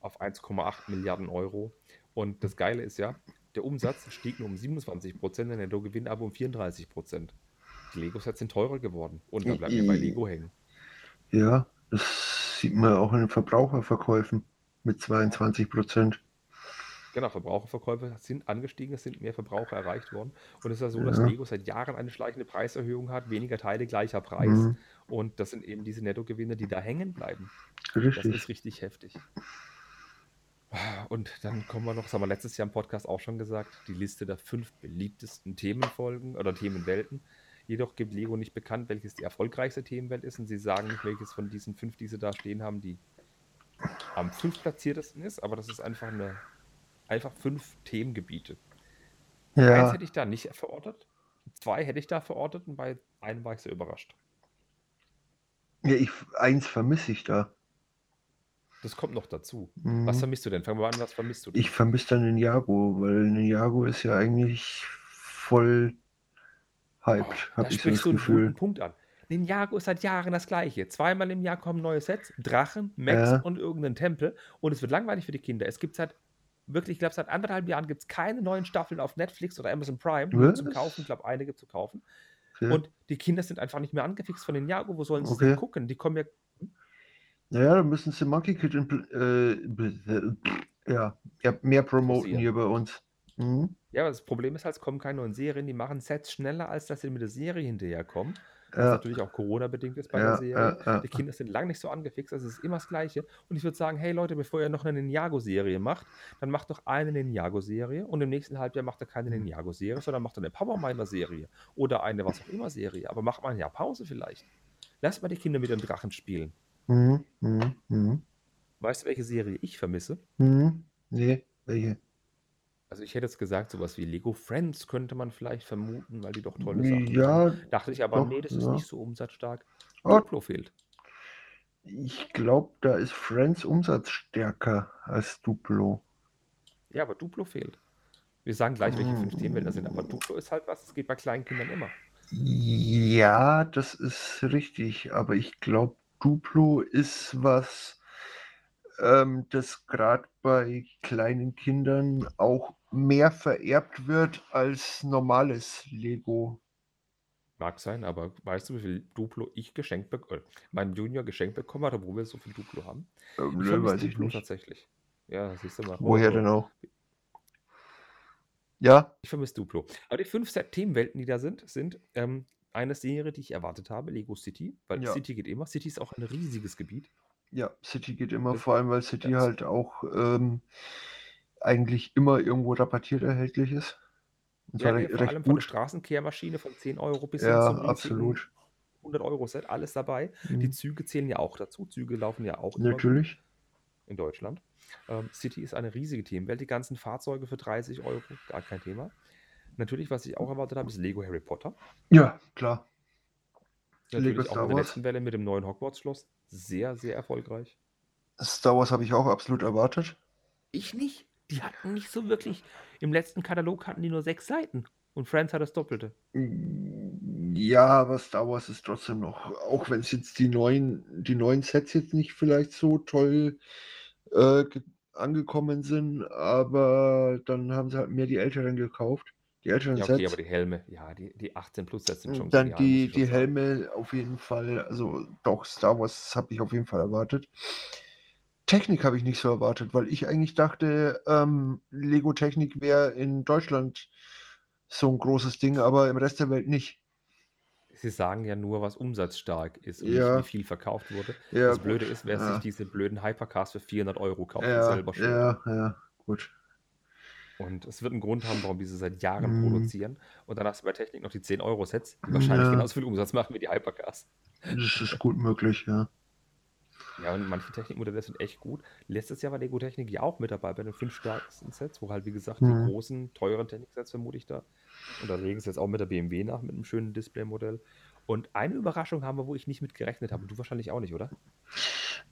Auf 1,8 Milliarden Euro. Und das Geile ist ja, der Umsatz stieg nur um 27 Prozent, der Nettogewinn aber um 34 Prozent. Die Lego-Sets sind teurer geworden. Und da bleiben wir bei Lego hängen. Ja, das sieht man auch in den Verbraucherverkäufen mit 22 Prozent. Genau, Verbraucherverkäufe sind angestiegen, es sind mehr Verbraucher erreicht worden. Und es ist ja so, dass Ja. Lego seit Jahren eine schleichende Preiserhöhung hat, weniger Teile, gleicher Preis. Mhm. Und das sind eben diese Nettogewinne, die da hängen bleiben. Das Richtig. ist richtig heftig. Und dann kommen wir noch, das haben wir letztes Jahr im Podcast auch schon gesagt, die Liste der fünf beliebtesten Themenfolgen oder Themenwelten. Jedoch gibt Lego nicht bekannt, welches die erfolgreichste Themenwelt ist und sie sagen nicht, welches von diesen fünf, die sie da stehen haben, die am fünf platziertesten ist, aber das ist einfach eine, einfach fünf Themengebiete. Eins Ja, hätte ich da nicht verortet, zwei hätte ich da verortet und bei einem war ich sehr überrascht. ja ich, eins vermisse ich da. Das kommt noch dazu. Was Mhm. vermisst du denn? Fangen wir an, was vermisst du denn? Ich vermisse dann den Jago, weil ein Jago ist ja eigentlich voll hyped, Da habe ich so das du einen guten Gefühl. Punkt an. Ninjago ist seit Jahren das gleiche. Zweimal im Jahr kommen neue Sets, Drachen, Max Ja. und irgendein Tempel. Und es wird langweilig für die Kinder. Es gibt seit, wirklich, ich glaube, seit anderthalb Jahren gibt es keine neuen Staffeln auf Netflix oder Amazon Prime nur zum Was? Kaufen. Ich glaube, eine gibt es zu kaufen. Okay. Und die Kinder sind einfach nicht mehr angefixt von Ninjago. Wo sollen sie es denn Okay. gucken? Die kommen ja. Naja, dann müssen sie Monkey Kid äh, äh, ja, ja, mehr promoten hier bei uns. Mhm. Ja, aber das Problem ist halt, es kommen keine neuen Serien. Die machen Sets schneller, als dass sie mit der Serie hinterherkommen. Was Ja, natürlich auch Corona-bedingt ist bei der ja, Serie. ja. Die Kinder sind lang nicht so angefixt, also es ist immer das Gleiche. Und ich würde sagen, hey Leute, bevor ihr noch eine Ninjago-Serie macht, dann macht doch eine Ninjago-Serie und im nächsten Halbjahr macht ihr keine Mhm. Ninjago-Serie, sondern macht eine Powerminer-Serie oder eine was auch immer Serie. Aber macht mal ein Jahr Pause vielleicht. Lasst mal die Kinder mit dem Drachen spielen. Mhm. Mhm. Mhm. Weißt du, welche Serie ich vermisse? Mhm. Nee, welche? Also ich hätte jetzt gesagt, sowas wie Lego Friends könnte man vielleicht vermuten, weil die doch tolle Sachen machen. Ja, Dachte ich aber, doch, nee, das ist ja. nicht so umsatzstark. Oh. Duplo fehlt. ich glaube, da ist Friends umsatzstärker als Duplo. Ja, aber Duplo fehlt. Wir sagen gleich, welche fünf. Themenwälder sind, aber Duplo ist halt was, das geht bei kleinen Kindern immer. Ja, das ist richtig, aber ich glaube, Duplo ist was, ähm, dass gerade bei kleinen Kindern auch mehr vererbt wird als normales Lego. Mag sein, aber weißt du, wie viel Duplo ich geschenkt bekomme, mein Junior geschenkt bekommen hat, obwohl wir so viel Duplo haben? Ähm, Ich nö, weiß ich Duplo nicht. tatsächlich. Ja, siehst du mal. Woher Oh, denn auch? Ja, Ich vermisse Duplo. Aber die fünf Set-Themenwelten, die da sind, sind ähm, eine Serie, die ich erwartet habe, Lego City, weil Ja. City geht immer. City ist auch ein riesiges Gebiet. ja, City geht immer, Das- vor allem weil City halt auch ähm, eigentlich immer irgendwo rabattiert erhältlich ist. Und Ja, re- vor allem recht von der gut. Straßenkehrmaschine von 10 Euro bis hin Ja, zum absolut. 100 Euro Set, alles dabei. Die Mhm. Züge zählen ja auch dazu. Züge laufen ja auch gut Natürlich. in Deutschland. Ähm, City ist eine riesige Themenwelt. Die ganzen Fahrzeuge für 30 Euro, gar kein Thema. Natürlich, was ich auch erwartet habe, ist Lego Harry Potter. Ja, klar. Natürlich Lego auch Star mit der Wars. letzten Welle mit dem neuen Hogwarts-Schloss. Sehr, sehr erfolgreich. Star Wars habe ich auch absolut erwartet. Ich nicht. Die hatten nicht so wirklich. Im letzten Katalog hatten die nur sechs Seiten. Und Friends hat das Doppelte. Ja, aber Star Wars ist trotzdem noch, auch wenn es jetzt die neuen, die neuen Sets jetzt nicht vielleicht so toll äh, ge- angekommen sind, aber dann haben sie halt mehr die älteren gekauft. Die älteren Ja, okay, Sets. aber die Helme, ja, die, die 18 plus Sets sind schon Dann die, die schon. Helme auf jeden Fall, also doch, Star Wars habe ich auf jeden Fall erwartet. Technik habe ich nicht so erwartet, weil ich eigentlich dachte, ähm, Lego Technik wäre in Deutschland so ein großes Ding, aber im Rest der Welt nicht. Sie sagen ja nur, was umsatzstark ist und Ja. nicht, wie viel verkauft wurde. Ja, das Blöde gut, ist, wer ja. sich diese blöden Hypercars für 400 Euro kauft, Ja, selber schuld. ja, ja, gut. Und es wird einen Grund haben, warum diese seit Jahren Mhm. produzieren. Und dann hast du bei Technik noch die 10-Euro-Sets, die wahrscheinlich Ja. genauso viel Umsatz machen wie die Hypercars. Das ist gut möglich, ja. Ja, und manche Technikmodelle sind echt gut. Letztes Jahr war Lego Technik ja auch mit dabei bei den fünf stärksten Sets, wo halt, wie gesagt, Mhm. die großen, teuren Technik-Sets vermute ich da. Und da legen sie jetzt auch mit der BMW nach, mit einem schönen Displaymodell. Und eine Überraschung haben wir, wo ich nicht mit gerechnet habe. Und du wahrscheinlich auch nicht, oder?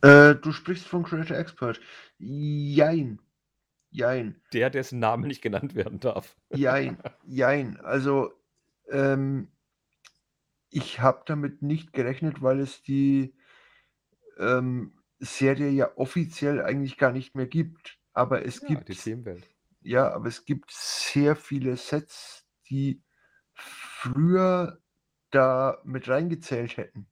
Äh, du sprichst von Creator Expert. Jein. Jein. Der, dessen Name nicht genannt werden darf. Jein. <laughs> Jein. Also, ähm, ich habe damit nicht gerechnet, weil es die ähm, Serie ja offiziell eigentlich gar nicht mehr gibt. Aber es Ja, gibt die Themenwelt. Ja, aber es gibt sehr viele Sets, die früher da mit reingezählt hätten.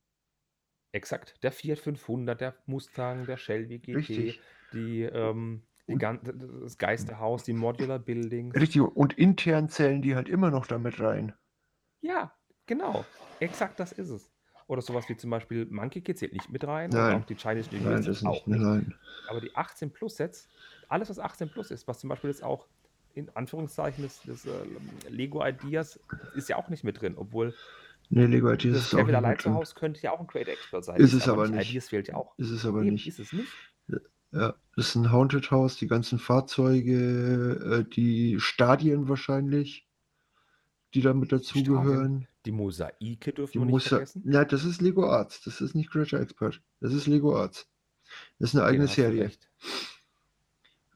Exakt. Der Fiat 500, der Mustang, der Shelby GT, Richtig. die, ähm, die Und- gan das Geisterhaus, die Modular Buildings. Richtig. Und intern zählen die halt immer noch damit rein. Ja, genau. Exakt das ist es. Oder sowas wie zum Beispiel Monkey Kid zählt nicht mit rein. Nein. Und auch die Chinese New Year das zählt auch nicht. Nein. Aber die 18 Plus Sets, alles was 18 Plus ist, was zum Beispiel jetzt auch in Anführungszeichen des, des äh, Lego Ideas ist ja auch nicht mit drin, obwohl Nee, Lego ist das es auch nicht zu drin. Hause könnte ja auch ein Creator Expert sein. Ist es aber nicht. Ideas fehlt ja auch. Ist es aber Eben, nicht. Ist es nicht? Ja, das ist ein Haunted House, die ganzen Fahrzeuge, äh, die Stadien wahrscheinlich, die da mit dazugehören. Die Mosaike dürfen Die wir nicht vergessen. ja, das ist Lego Arts, das ist nicht Creator Expert. Das ist Lego Arts. Das ist eine eigene du Serie.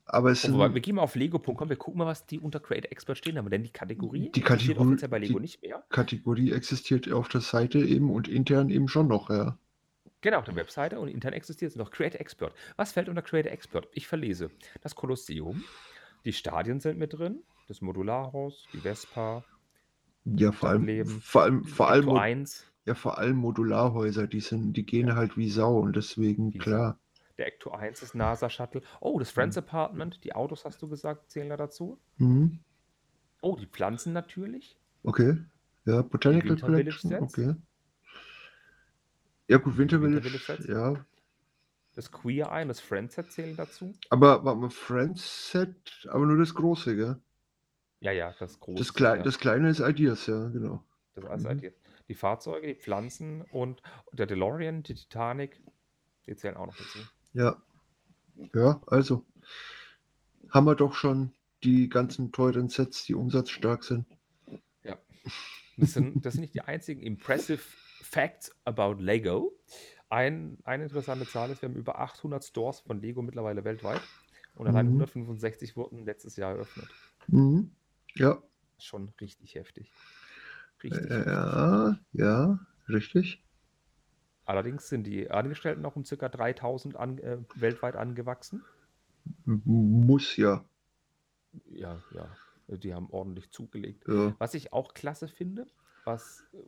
Aber es Oh, wobei, wir sind gehen mal auf lego.com, wir gucken mal, was die unter Creator Expert stehen haben. Denn die Kategorie Die existiert Kategor- offiziell bei Lego nicht mehr. Kategorie existiert auf der Seite eben und intern eben schon noch, ja. Genau, der Webseite und intern existiert es noch. Creator Expert. Was fällt unter Creator Expert? Ich verlese. Das Kolosseum, die Stadien sind mit drin, das Modularhaus, die Vespa, Ja, vor allem, Leben, vor allem, vor allem, Mo- 1, ja, vor allem Modularhäuser, die sind, die gehen Ja. halt wie Sau und deswegen, Wie klar. der Ecto 1 ist NASA-Shuttle. Oh, das Friends Apartment, die Autos hast du gesagt, zählen da dazu. Mhm. Oh, die Pflanzen natürlich. Okay. Ja, Botanical Collection, okay. Ja, gut, Winter Winter Village, Village Sets? ja. Das Queer Eye und das Friends Set zählen dazu. Aber warte mal, Friends Set, aber nur das große, gell? Ja, ja, das große. Das, Klei ja. das kleine ist Ideas, ja, genau. Das alles Mhm. ihr. Die Fahrzeuge, die Pflanzen und der DeLorean, die Titanic, die zählen auch noch dazu. Ja. Ja, also haben wir doch schon die ganzen teuren Sets, die umsatzstark sind. Das sind, das sind nicht die einzigen impressive Facts about Lego. Ein, eine interessante Zahl ist, wir haben über 800 Stores von Lego mittlerweile weltweit und allein Mhm. 165 wurden letztes Jahr eröffnet. Mhm. Ja, Schon richtig heftig. Richtig. äh, heftig. ja, ja, richtig. Allerdings sind die Angestellten noch um ca. 3000 an, äh, weltweit angewachsen. Muss ja. Ja, ja, die haben ordentlich zugelegt. ja. Was ich auch klasse finde, was äh,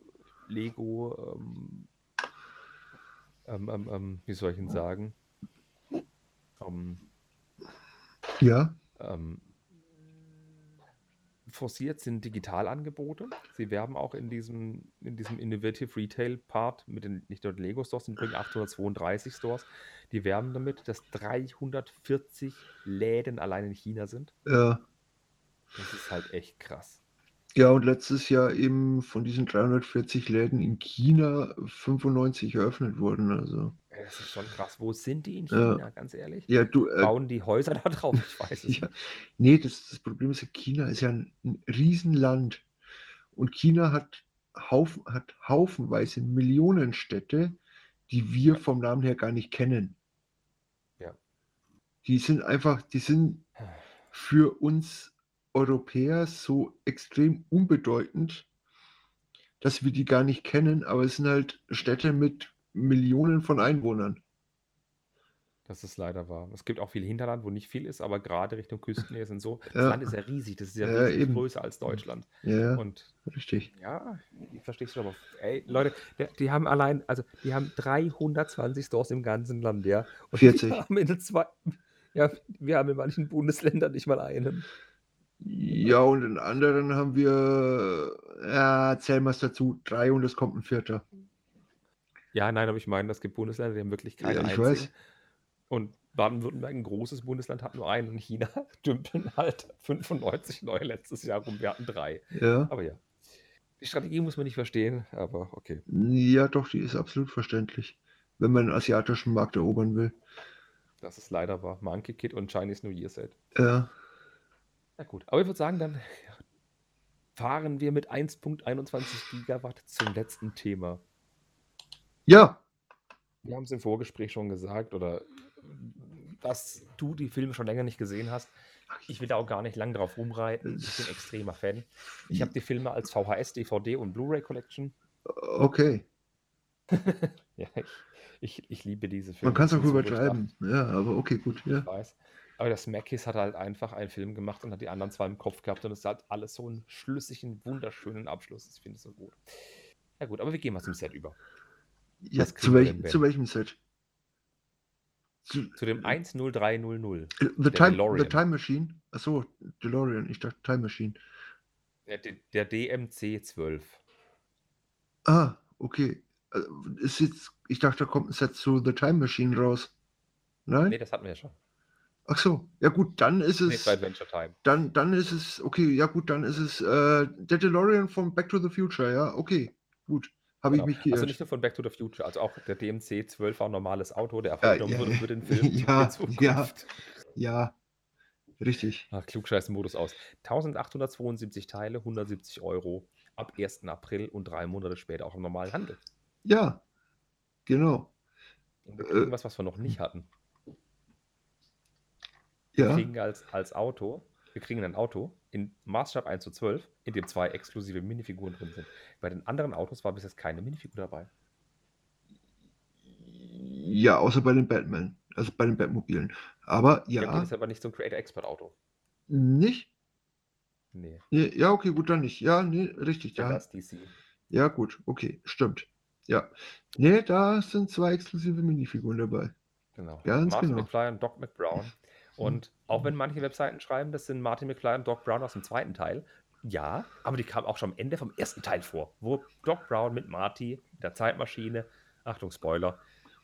Lego, ähm, ähm, ähm, ähm, wie soll ich denn sagen, ähm, Ja. forciert sind Digitalangebote. Sie werben auch in diesem, in diesem Innovative Retail Part mit den nicht nur den Lego Stores, sind übrigens 832 Stores. Die werben damit, dass 340 Läden allein in China sind. Ja. Das ist halt echt krass. Ja, und letztes Jahr eben von diesen 340 Läden in China 95 eröffnet wurden. Also. Das ist schon krass. Wo sind die in Ja. China, ganz ehrlich? Ja, du. Äh, Bauen die Häuser da drauf? Ich weiß es <laughs> ja. nicht. Nee, das, das Problem ist ja, China ist ja ein, ein Riesenland. Und China hat, Haufen, hat haufenweise Millionenstädte, die wir vom Namen her gar nicht kennen. Ja. Die sind einfach, die sind für uns Europäer so extrem unbedeutend, dass wir die gar nicht kennen, aber es sind halt Städte mit Millionen von Einwohnern. Das ist leider wahr. Es gibt auch viel Hinterland, wo nicht viel ist, aber gerade Richtung Küstennähe sind so. Das Ja. Land ist ja riesig, das ist ja, Ja, wesentlich eben. größer als Deutschland. Ja, Und richtig. ja, ich verstehe es schon, aber ey, Leute, die haben allein, also die haben 320 Stores im ganzen Land, ja. Und 40. Wir haben in zwei, ja, wir haben in manchen Bundesländern nicht mal einen. Ja, und in anderen haben wir, ja, zählen wir es dazu, drei und es kommt ein vierter. Ja, nein, aber ich meine, es gibt Bundesländer, die haben wirklich keine Ja, ich einzigen. weiß. Und Baden-Württemberg, ein großes Bundesland, hat nur einen. Und China <laughs> dümpeln halt 95 neue letztes Jahr rum. Wir hatten drei. Ja. Aber ja. Die Strategie muss man nicht verstehen, aber okay. Ja, doch, die ist absolut verständlich, wenn man den asiatischen Markt erobern will. Das ist leider wahr. Monkey Kid und Chinese New Year Set. Ja, Na gut. Aber ich würde sagen, dann <laughs> fahren wir mit 1.21 Gigawatt zum letzten Thema. ja, Wir haben es im Vorgespräch schon gesagt, oder dass du die Filme schon länger nicht gesehen hast. Ich will da auch gar nicht lang drauf rumreiten. Ich bin extremer Fan. Ich habe die Filme als VHS, DVD und Blu-ray Collection. okay. <laughs> Ja, ich, ich, ich liebe diese Filme. Man kann es auch übertreiben. Ja, aber okay, gut. Ja. Ich weiß. Aber das Mackies hat halt einfach einen Film gemacht und hat die anderen zwei im Kopf gehabt und es hat alles so einen schlüssigen, wunderschönen Abschluss. Ich finde es so gut. Ja gut, aber wir gehen mal zum Set über. ja zu, welch, denn, zu welchem Set? Zu, Zu dem 10300. äh, The, der time, the. Time Machine? Achso, DeLorean. Ich dachte Time Machine. Der, der DMC 12. Ah, okay. Also, Ist jetzt, ich dachte, da kommt ein Set zu The Time Machine raus. Nein? Nee, das hatten wir ja schon. Ach so. Ja gut, dann ist es. Adventure Time. Dann, dann ist es, okay, ja gut, dann ist es äh, der DeLorean von Back to the Future, ja, okay, gut. Habe Genau. ich mich Also geirrt. nicht nur von Back to the Future, also auch der DMC 12 war ein normales Auto, der Ja, aufgenommen ja, wurde ja. für den Film <laughs> Ja, ja. Ja, richtig. Ach, Klugscheißen-Modus aus. 1872 Teile, 170 Euro ab 1. April und drei Monate später auch im normalen Handel. Ja, genau. Äh. was, was wir noch nicht hatten. Wir Ja, kriegen als, als Auto, wir kriegen ein Auto in Maßstab 1 zu 12, in dem zwei exklusive Minifiguren drin sind. Bei den anderen Autos war bis jetzt keine Minifigur dabei. ja, außer bei den Batman, also bei den Batmobilen. Aber Ja, ja, gut, ist aber nicht so ein Creator Expert Auto. nicht? Nee, Nee, ja, okay, gut, dann nicht. Ja, nee, richtig, ja. das DC. Ja, gut, okay, stimmt. Ja. Nee, da sind zwei exklusive Minifiguren dabei. Genau. Ganz Martin genau. McFly und Doc McBrown. Und auch wenn manche Webseiten schreiben, das sind Martin McFly und Doc Brown aus dem zweiten Teil, ja, aber die kamen auch schon am Ende vom ersten Teil vor, wo Doc Brown mit Marty, der Zeitmaschine, Achtung, Spoiler,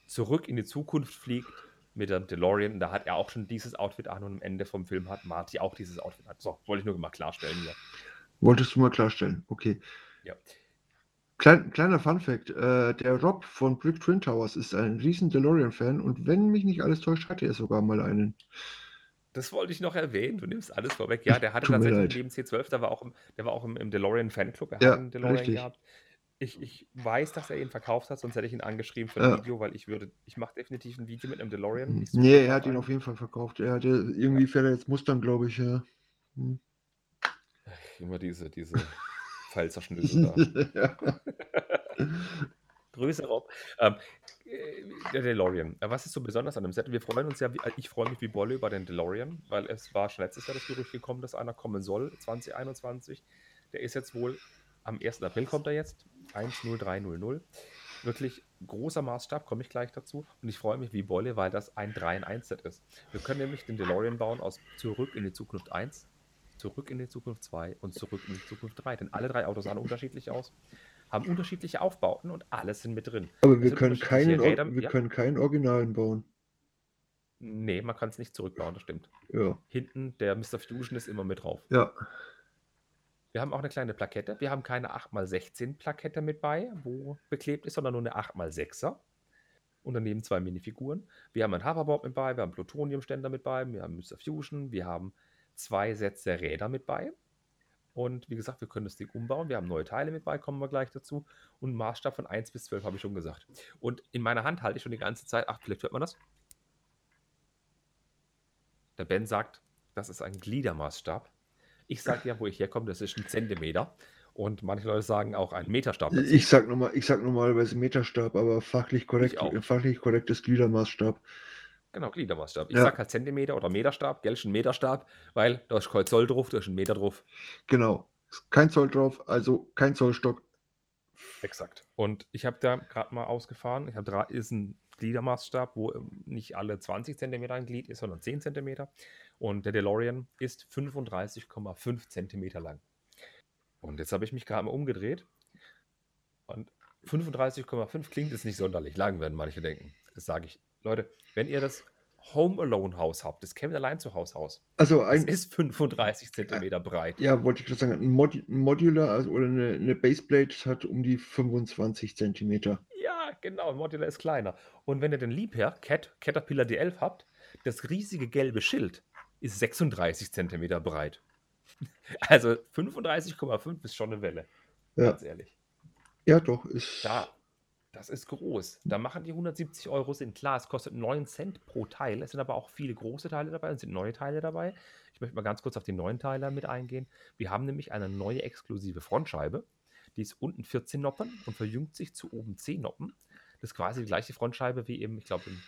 zurück in die Zukunft fliegt mit dem DeLorean. Da hat er auch schon dieses Outfit an und am Ende vom Film hat Marty auch dieses Outfit an. So, wollte ich nur mal klarstellen hier. Wolltest du mal klarstellen? Okay. Ja. Klein, kleiner Fun-Fact: äh, Der Rob von Brick Twin Towers ist ein riesen DeLorean-Fan und wenn mich nicht alles täuscht, hatte er sogar mal einen. Das wollte ich noch erwähnen. Du nimmst alles vorweg. Ja, der hatte Tut tatsächlich leid. neben C12, der war auch im, der war auch im, im DeLorean Fanclub. Er Ja, hat einen DeLorean richtig. gehabt. Ich, ich weiß, dass er ihn verkauft hat, sonst hätte ich ihn angeschrieben für ein Ja. Video, weil ich würde, ich mache definitiv ein Video mit einem DeLorean. Ich suche Nee, er hat ihn auf jeden Fall verkauft. Er hatte irgendwie fährt er jetzt Mustang, glaube ich, ja. Hm. Immer diese, diese <laughs> Pfeilzerschnüsse da. <laughs> größere Ob. Ähm, äh, der DeLorean. Was ist so besonders an dem Set? Wir freuen uns ja, ich freue mich wie Bolle über den DeLorean, weil es war schon letztes Jahr das Gerücht gekommen, dass einer kommen soll, 2021. Der ist jetzt wohl, am 1. April kommt er jetzt, 10300. Wirklich großer Maßstab, komme ich gleich dazu. Und ich freue mich wie Bolle, weil das ein 3 in 1 Set ist. Wir können nämlich den DeLorean bauen aus Zurück in die Zukunft 1, Zurück in die Zukunft 2 und Zurück in die Zukunft 3. Denn alle drei Autos sahen unterschiedlich aus, haben unterschiedliche Aufbauten und alles sind mit drin. Aber wir können, keinen, Räder, wir ja. können keinen Originalen bauen. Nee, man kann es nicht zurückbauen, das stimmt. Ja. Hinten, der Mr. Fusion ist immer mit drauf. Ja. Wir haben auch eine kleine Plakette. Wir haben keine 8x16 Plakette mit bei, wo beklebt ist, sondern nur eine 8x6er. Und daneben zwei Minifiguren. Wir haben ein Hoverboard mit bei, wir haben Plutoniumständer mit bei, wir haben Mr. Fusion, wir haben zwei Sätze Räder mit bei. Und wie gesagt, wir können das Ding umbauen. Wir haben neue Teile mit bei, kommen wir gleich dazu. Und Maßstab von 1 bis 12 habe ich schon gesagt. Und in meiner Hand halte ich schon die ganze Zeit, ach, vielleicht hört man das. Der Ben sagt, das ist ein Gliedermaßstab. Ich sage ja, wo ich herkomme, das ist ein Zentimeter. Und manche Leute sagen auch ein Meterstab. dazu. Ich sag, normal, ich sag normalerweise Meterstab, aber fachlich korrekt, fachlich korrektes Gliedermaßstab. Genau, Gliedermaßstab. Ich Ja. sage halt Zentimeter oder Meterstab, gell, ein Meterstab, weil da ist kein Zoll drauf, da ist ein Meter drauf. Genau. Kein Zoll drauf, also kein Zollstock. Exakt. Und ich habe da gerade mal ausgefahren. Ich habe da ist ein Gliedermaßstab, wo ähm, nicht alle 20 Zentimeter ein Glied ist, sondern 10 Zentimeter. Und der DeLorean ist 35,5 Zentimeter lang. Und jetzt habe ich mich gerade mal umgedreht. Und 35,5 klingt jetzt nicht sonderlich lang, werden manche denken. Das sage ich. Leute, wenn ihr das Home Alone Haus habt, das Kevin allein zu Haus Haus, Also das ein, ist 35 Zentimeter breit. ja, wollte ich gerade sagen, ein, Mod, ein Modular also, oder eine, eine Baseplate hat um die 25 Zentimeter. Ja, genau, Modular ist kleiner. Und wenn ihr den Liebherr Cat, Caterpillar D11 habt, das riesige gelbe Schild ist 36 Zentimeter breit. <laughs> Also 35,5 ist schon eine Welle. Ja. Ganz ehrlich. Ja, doch, ist. Da, das ist groß. Da machen die 170 Euro sind klar. Es kostet 9 Cent pro Teil. Es sind aber auch viele große Teile dabei und sind neue Teile dabei. Ich möchte mal ganz kurz auf die neuen Teile mit eingehen. Wir haben nämlich eine neue exklusive Frontscheibe. Die ist unten 14 Noppen und verjüngt sich zu oben 10 Noppen. Das ist quasi die gleiche Frontscheibe wie eben, ich glaube, im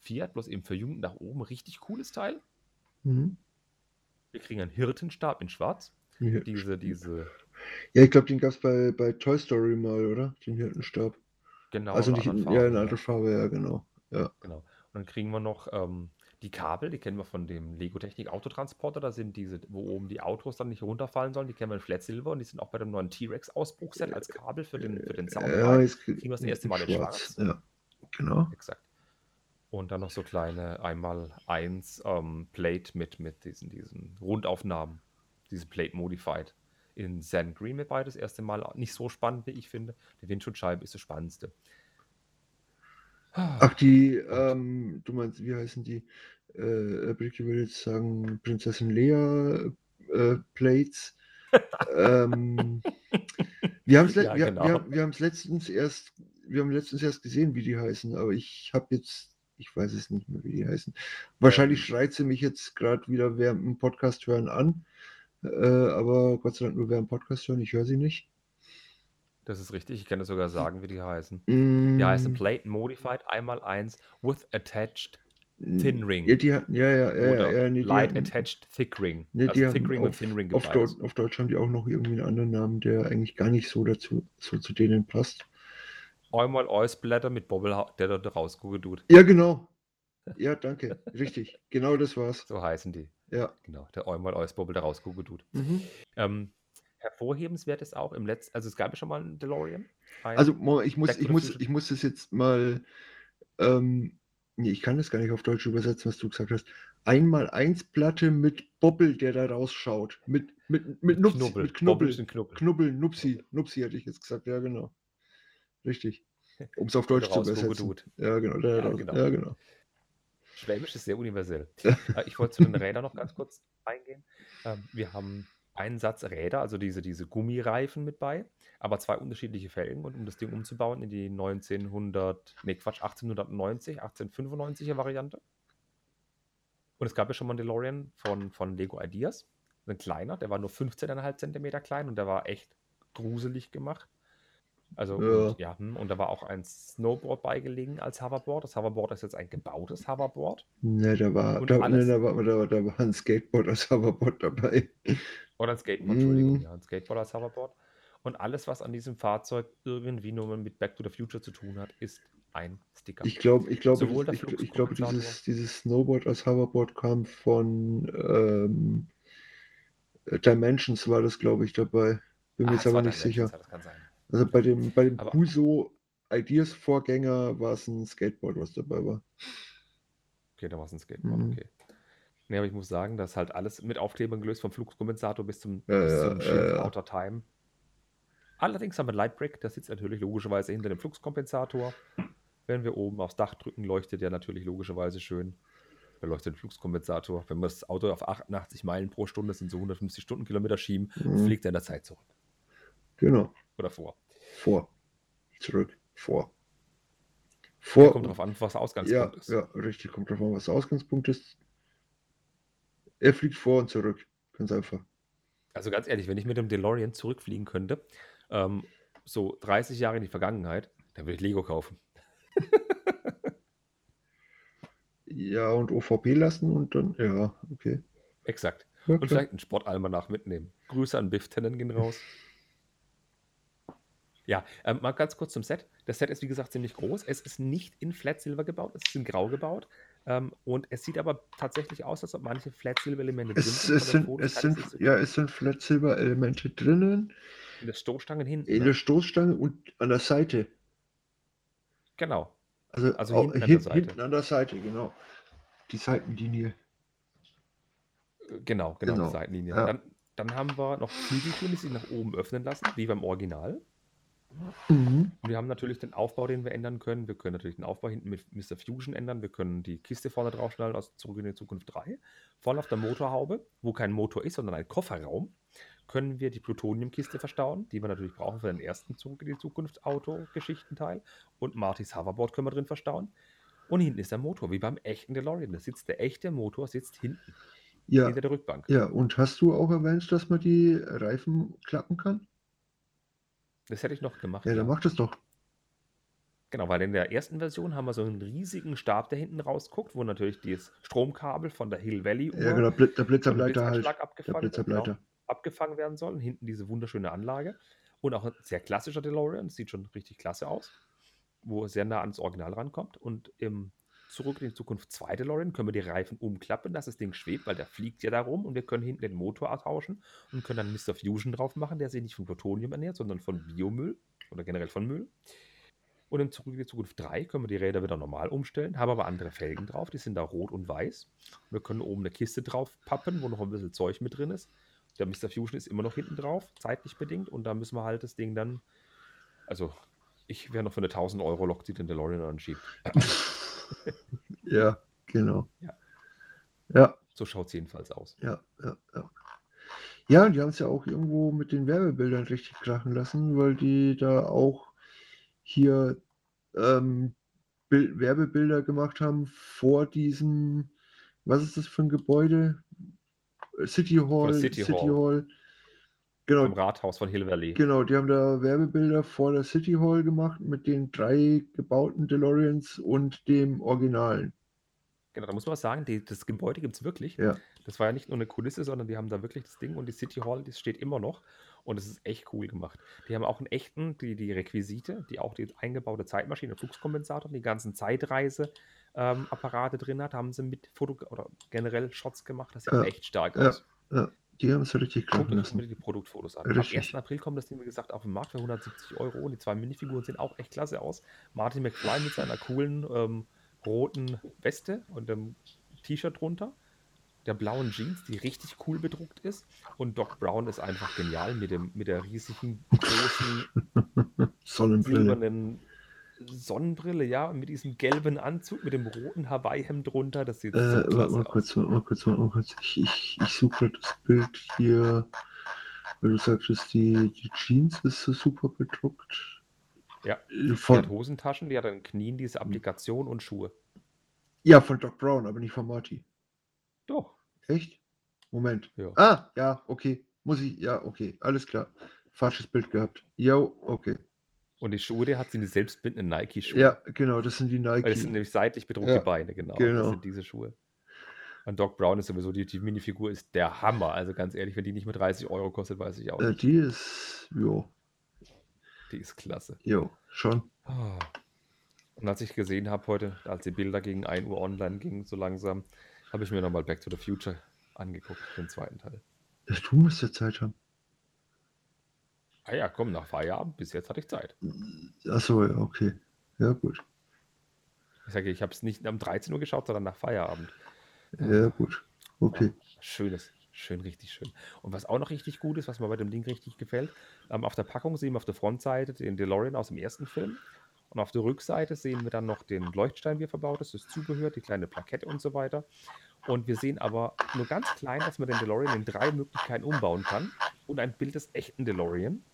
Fiat, bloß eben verjüngt nach oben. Richtig cooles Teil. Mhm. Wir kriegen einen Hirtenstab in schwarz. Ja, Diese, diese, ja, ich glaube, den gab es bei, bei Toy Story mal, oder? Den Hirtenstab. Genau. also nicht in, anderen ja, in Farbe, einer anderen Farbe, ja, genau. Ja. Genau. Und dann kriegen wir noch ähm, die Kabel, die kennen wir von dem Lego Technik Autotransporter. Da sind diese, wo oben die Autos dann nicht runterfallen sollen, die kennen wir in Flat Silver und die sind auch bei dem neuen T-Rex Ausbruchset als Kabel für den, für den Sound. Ja, jetzt kriegen wir das erste Mal in schwarz. Ja, genau. Exakt. Und dann noch so kleine einmal eins ähm, Plate mit, mit diesen, diesen Rundaufnahmen. Diese Plate Modified. In Sand Green mit bei, das erste Mal. Nicht so spannend, wie ich finde. Die Windschutzscheibe ist das Spannendste. Ach, die, ähm, du meinst, wie heißen die? Äh, Brick, ich würde jetzt sagen, Prinzessin Lea äh, Plates. <laughs> ähm, wir haben es Ja, wir, genau. wir, wir haben's letztens erst, wir haben letztens erst gesehen, wie die heißen, aber ich habe jetzt, ich weiß es nicht mehr, wie die heißen. Wahrscheinlich schreit sie mich jetzt gerade wieder während dem Podcast hören an. Äh, aber Gott sei Dank nur während dem Podcast hören, ich höre sie nicht. Das ist richtig. Ich kann das sogar sagen, wie die heißen. Mm, Die heißen Plate Modified einmal eins with attached Thin Ring. Ja, die ja, ja, ja, ja, nee, Light hatten- Attached Thick Ring. Nee, also Thick Ring auf, und Thin Ring auf, beides. auf Deutsch haben die auch noch irgendwie einen anderen Namen, der eigentlich gar nicht so dazu so zu denen passt. Einmal Eisblätter mit Bobbel, der da rausguckt. Ja, genau. Ja, danke. Richtig. Genau das war's. So heißen die. Ja. Genau, der einmal Eisbobbel, der rausguckt tut. Mhm. Ähm, hervorhebenswert ist auch im letzten, also es gab ja schon mal einen DeLorean. Ein- Also ich muss, ich muss, ich muss das jetzt mal. Ähm, nee, ich kann das gar nicht auf Deutsch übersetzen, was du gesagt hast. Einmal eins Platte mit Bobbel, der da rausschaut. Mit, mit, mit Nupsi, Knubbel. mit Knubbel. ein Knubbel. Knubbel, Nupsi. Nupsi hätte ich jetzt gesagt, ja, genau. Richtig. <laughs> Um es auf Deutsch zu übersetzen. Ja, genau. Der, Ja, genau. ja, genau. Schwäbisch ist sehr universell. <laughs> Äh, ich wollte zu den Rädern noch ganz kurz eingehen. Ähm, wir haben einen Satz Räder, also diese, diese Gummireifen mit bei, aber zwei unterschiedliche Felgen. Und um das Ding umzubauen in die 1900, nee Quatsch, 1890, 1895er Variante. Und es gab ja schon mal einen DeLorean von, von Lego Ideas. Ein kleiner, der war nur 15,5 Zentimeter klein und der war echt gruselig gemacht. Also, Ja. und, ja, und da war auch ein Snowboard beigelegen als Hoverboard. Das Hoverboard ist jetzt ein gebautes Hoverboard. Ne, da war, da, ne, alles- da, war, da, da war ein Skateboard als Hoverboard dabei. Oder ein Skateboard, Entschuldigung, Mhm. ja, ein Skateboard als Hoverboard. Und alles, was an diesem Fahrzeug irgendwie nur mit Back to the Future zu tun hat, ist ein Sticker. Ich glaube, ich glaube, ich, ich glaube dieses, dieses Snowboard als Hoverboard kam von ähm, Dimensions war das, glaube ich, dabei. Bin mir Ah, jetzt aber war nicht sicher. Das kann sein. Also bei dem, bei dem Aber- Kuso Ideas Vorgänger war es ein Skateboard, was dabei war. Okay, da war es ein Skateboard, Mhm. okay. Nee, aber ich muss sagen, das ist halt alles mit Aufklebern gelöst, vom Fluxkompensator bis zum, Ja, bis zum ja. Outer Time. Allerdings haben wir Lightbrick, der sitzt natürlich logischerweise hinter dem Fluxkompensator. Wenn wir oben aufs Dach drücken, leuchtet der natürlich logischerweise schön. Beleuchtet den Fluxkompensator. Wenn wir das Auto auf 88 Meilen pro Stunde, das sind so 150 Stundenkilometer schieben, Mhm. fliegt er in der Zeit zurück. Genau. Oder vor. Vor. Zurück. Vor. Ja, Vor. kommt darauf an, was der ja, Ausgangspunkt ist. ja, richtig. Kommt drauf an, was der Ausgangspunkt ist. Er fliegt vor und zurück. Ganz einfach. Also ganz ehrlich, wenn ich mit dem DeLorean zurückfliegen könnte, ähm, so 30 Jahre in die Vergangenheit, dann würde ich Lego kaufen. <laughs> Ja, und OVP lassen und dann, ja, okay. Exakt. Ja, Und vielleicht einen Sportalmanach mitnehmen. Grüße an Biff Tannen gehen raus. Ja, ähm, mal ganz kurz zum Set. Das Set ist, wie gesagt, ziemlich groß. Es ist nicht in Flat Silver gebaut, es ist in Grau gebaut. Ähm, und es sieht aber tatsächlich aus, als ob manche Flat Silver Elemente drin Es, sind. es sind, Fotos es sind, so- ja, es sind Flat Silver Elemente drinnen, in der Stoßstangen hinten. in ne? der Stoßstange und an der Seite. Genau. Also, Also hinten an der Seite. hinten an der Seite, genau. Die Seitenlinie. Genau, genau, Genau, die Seitenlinie. ja. Dann, dann haben wir noch Flügeltüren, die sich nach oben öffnen lassen, wie beim Original. Mhm. Wir haben natürlich den Aufbau, den wir ändern können. Wir können natürlich den Aufbau hinten mit Mr. Fusion ändern. Wir können die Kiste vorne draufschnallen aus Zurück in die Zukunft 3. Vorne auf der Motorhaube, wo kein Motor ist, sondern ein Kofferraum, können wir die Plutoniumkiste verstauen, die wir natürlich brauchen für den ersten Zurück in die Zukunft Auto-Geschichtenteil. Und Martys Hoverboard können wir drin verstauen. Und hinten ist der Motor, wie beim echten DeLorean. Da sitzt der echte Motor, sitzt hinten, Ja, hinter der Rückbank. ja, und hast du auch erwähnt, dass man die Reifen klappen kann? Das hätte ich noch gemacht. Ja, ja. dann mach das doch. Genau, weil in der ersten Version haben wir so einen riesigen Stab, der hinten rausguckt, wo natürlich das Stromkabel von der Hill Valley Ja, genau, der Blitzableiter halt. Der abgefangen, wird, Blitzableiter. genau, abgefangen werden soll. Und hinten diese wunderschöne Anlage. Und auch ein sehr klassischer DeLorean, sieht schon richtig klasse aus, wo es sehr nah ans Original rankommt. Und im Zurück in die Zukunft 2 DeLorean können wir die Reifen umklappen, dass das Ding schwebt, weil der fliegt ja da rum und wir können hinten den Motor austauschen und können dann Mr. Fusion drauf machen, der sich nicht von Plutonium ernährt, sondern von Biomüll oder generell von Müll. Und im Zurück in die Zukunft 3 können wir die Räder wieder normal umstellen, haben aber andere Felgen drauf, die sind da rot und weiß. Wir können oben eine Kiste drauf pappen, wo noch ein bisschen Zeug mit drin ist. Der Mr. Fusion ist immer noch hinten drauf, zeitlich bedingt. Und da müssen wir halt das Ding dann, also ich wäre noch für eine 1000 Euro Lok, die den DeLorean anschiebt. <laughs> Ja, genau. Ja. Ja, So schaut es jedenfalls aus. ja, ja, ja. Ja, und die haben es ja auch irgendwo mit den Werbebildern richtig krachen lassen, weil die da auch hier ähm, Bil Werbebilder gemacht haben vor diesem, was ist das für ein Gebäude? City Hall. City Hall. Hall. Genau, Im Rathaus von Hill Valley. Genau, die haben da Werbebilder vor der City Hall gemacht mit den drei gebauten DeLoreans und dem Originalen. Genau, da muss man was sagen, die, das Gebäude gibt es wirklich. Ja. Das war ja nicht nur eine Kulisse, sondern die haben da wirklich das Ding und die City Hall, das steht immer noch. Und es ist echt cool gemacht. Die haben auch einen echten, die, die Requisite, die auch die eingebaute Zeitmaschine, Fluxkompensator, die ganzen Zeitreise-Apparate drin hat, haben sie mit Foto oder generell Shots gemacht. Das sieht Ja, echt stark ja. aus. Ja, die haben es richtig Guckt euch unbedingt die Produktfotos an. Richtig. Am 1. April kommt das Ding, wie gesagt, auf den Markt für 170 Euro und die zwei Minifiguren sehen auch echt klasse aus. Martin McFly mit seiner coolen ähm, roten Weste und dem T-Shirt drunter. Der blauen Jeans, die richtig cool bedruckt ist. Und Doc Brown ist einfach genial mit, dem, mit der riesigen, großen, <laughs> silbernen Sonnenbrille, ja, mit diesem gelben Anzug, mit dem roten Hawaii-Hemd drunter. Das sieht Äh, so warte mal aus. kurz, warte mal kurz, warte mal kurz. Ich, ich, ich suche gerade das Bild hier, weil du sagtest, die, die Jeans ist so super bedruckt. Ja. Äh, Die hat Von, Hosentaschen, die hat an den Knien diese Applikation und Schuhe. ja, von Doc Brown, aber nicht von Marty. Doch. Echt? Moment. Ja. Ah, ja, okay. Muss ich, ja, okay, alles klar. Falsches Bild gehabt. Jo, okay. Und die Schuhe, die hat sie die selbstbindenden Nike-Schuhe. Ja, genau, das sind die Weil das sind Nike. nämlich seitlich bedruckte Ja, Beine, genau. Das genau. sind diese Schuhe. Und Doc Brown ist sowieso, die, die Minifigur ist der Hammer. Also ganz ehrlich, wenn die nicht mehr 30 Euro kostet, weiß ich auch Äh, nicht. die ist, jo, Die ist klasse. jo, schon. Ah. Und als ich gesehen habe heute, als die Bilder gegen 1 Uhr online gingen, so langsam, habe ich mir nochmal Back to the Future angeguckt, den zweiten Teil. Ja, Du musst ja Zeit haben. Ah ja, komm, nach Feierabend, bis jetzt hatte ich Zeit. Achso, ja, okay. Ja, gut. Ich sage, ich habe es nicht um 13 Uhr geschaut, sondern nach Feierabend. Ja, gut. Okay. Schönes, schön, richtig schön. Und was auch noch richtig gut ist, was mir bei dem Ding richtig gefällt, ähm, auf der Packung sehen wir auf der Frontseite den DeLorean aus dem ersten Film. Und auf der Rückseite sehen wir dann noch den Leuchtstein, wie er verbaut ist, das Zubehör, die kleine Plakette und so weiter. Und wir sehen aber nur ganz klein, dass man den DeLorean in drei Möglichkeiten umbauen kann. Und ein Bild des echten DeLorean.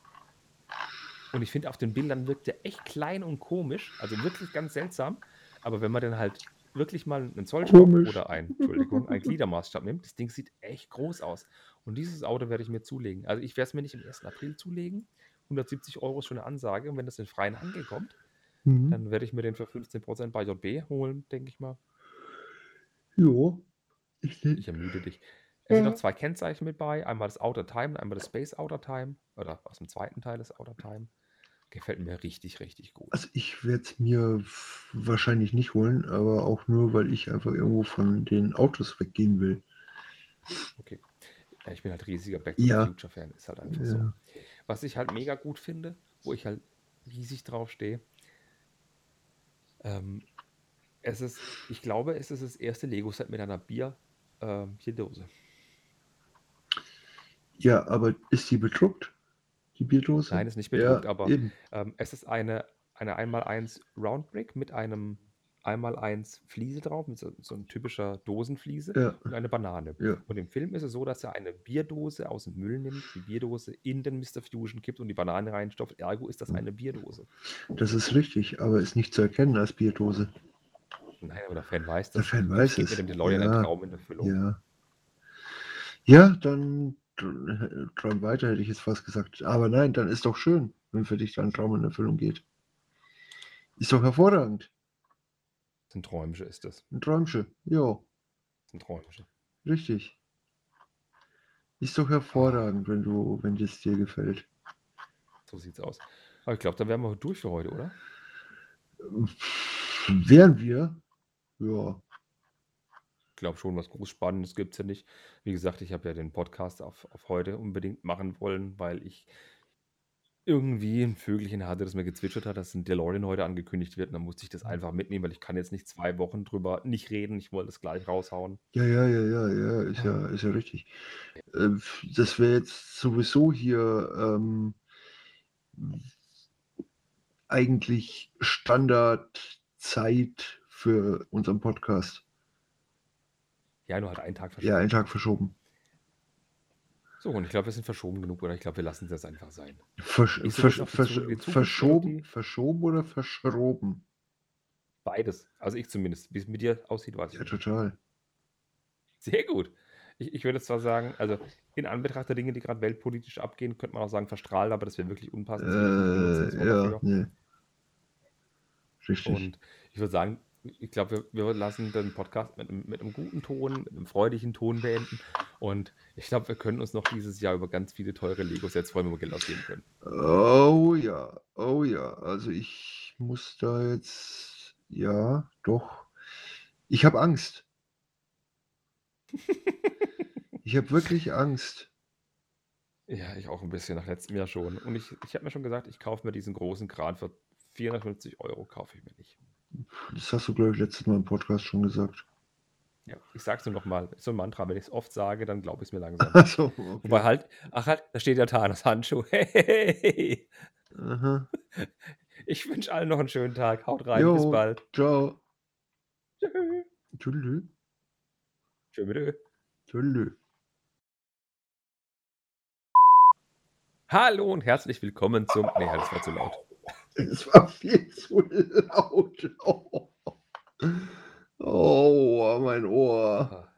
Und ich finde, auf den Bildern wirkt er echt klein und komisch. Also wirklich ganz seltsam. Aber wenn man dann halt wirklich mal einen Zollstock Komisch. oder ein, Entschuldigung, ein Gliedermaßstab nimmt, das Ding sieht echt groß aus. Und dieses Auto werde ich mir zulegen. Also ich werde es mir nicht im 1. April zulegen. 170 Euro ist schon eine Ansage. Und wenn das in freien Handel kommt, Mhm. dann werde ich mir den für 15% bei JB holen, denke ich mal. Jo. Ich, Ich ermüde dich. Es sind noch zwei Kennzeichen mit bei. Einmal das Outer Time und einmal das Space Outer Time. Oder aus dem zweiten Teil das Outer Time. Gefällt mir richtig, richtig gut. also ich werde es mir wahrscheinlich nicht holen, aber auch nur, weil ich einfach irgendwo von den Autos weggehen will. Okay. Ja, ich bin halt riesiger Back to Ja. the Future Fan. Ist halt einfach so. Ja. Was ich halt mega gut finde, wo ich halt riesig drauf stehe, ähm, es ist, ich glaube, es ist das erste Lego-Set mit einer Bier, ähm, hier Dose. ja, aber ist die bedruckt? Die Bierdose? Nein, ist nicht bedruckt, ja, aber ähm, es ist eine, eine 1x1 Roundbrick mit einem 1x1 Fliese drauf, mit so, so ein typischer Dosenfliese Ja. und eine Banane. Ja. Und im Film ist es so, dass er eine Bierdose aus dem Müll nimmt, die Bierdose in den Mr. Fusion kippt und die Banane reinstopft. Ergo ist das eine Bierdose. Das ist richtig, aber ist nicht zu erkennen als Bierdose. Nein, aber der Fan weiß Der das. Fan Ich weiß es. mir dem DeLorean Ja, Traum in Erfüllung. ja. Ja, dann träum weiter, hätte ich jetzt fast gesagt. Aber nein, dann ist doch schön, wenn für dich dein Traum in Erfüllung geht. Ist doch hervorragend. Das ein Träumchen ist das. Ein Träumchen. Ja, Das ein Träumchen. richtig. Ist doch hervorragend, wenn du, wenn es dir gefällt. So sieht's aus. Aber ich glaube, dann wären wir durch für heute, oder? Wären wir? Ja. Ich glaube schon, was groß Spannendes gibt es ja nicht. Wie gesagt, ich habe ja den Podcast auf, auf heute unbedingt machen wollen, weil ich irgendwie ein Vögelchen hatte, das mir gezwitschert hat, dass ein DeLorean heute angekündigt wird. Und dann musste ich das einfach mitnehmen, weil ich kann jetzt nicht zwei Wochen drüber nicht reden. Ich wollte es gleich raushauen. Ja, ja, ja, ja, ja, ist ja, ist ja richtig. Äh, Das wäre jetzt sowieso hier ähm, eigentlich Standardzeit für unseren Podcast. Ja, nur halt einen Tag Ja, verschoben. einen Tag verschoben. So, und ich glaube, wir sind verschoben genug, oder? Ich glaube, wir lassen es jetzt einfach sein. Versch so versch versch Zukunft verschoben, verschoben oder verschroben? Beides. Also ich zumindest. Wie es mit dir aussieht, weiß ich Ja, total. Sehr gut. Ich, ich würde zwar sagen, also in Anbetracht der Dinge, die gerade weltpolitisch abgehen, könnte man auch sagen verstrahlt, aber das wäre wirklich unpassend. Äh, ja, nee. Richtig. Und ich würde sagen, ich glaube, wir, wir lassen den Podcast mit, einem- mit einem guten Ton, mit einem freudigen Ton beenden. Und ich glaube, wir können uns noch dieses Jahr über ganz viele teure Lego-Sets freuen, wo wir Geld ausgeben können. Oh ja, oh ja. Also ich muss da jetzt, ja, doch. Ich habe Angst. <laughs> Ich habe wirklich Angst. Ja, ich auch ein bisschen nach letztem Jahr schon. Und ich, ich habe mir schon gesagt, ich kaufe mir diesen großen Kran für 450 Euro, kaufe ich mir nicht. Das hast du, glaube ich, letztes Mal im Podcast schon gesagt. Ja, ich sag's nur nochmal, so ein Mantra, wenn ich es oft sage, dann glaube ich es mir langsam. <laughs> Achso, okay. Wobei halt, ach halt, da steht ja Thanos Handschuh. Hey, Aha. <laughs> ich wünsche allen noch einen schönen Tag. Haut rein, bis Jo, bald. ciao. Tschö. Tschüss. Tschö Ö. Tschüss. Hallo und herzlich willkommen zum. Nee, das war zu laut. Es war viel zu laut. Oh, <laughs> oh mein Ohr.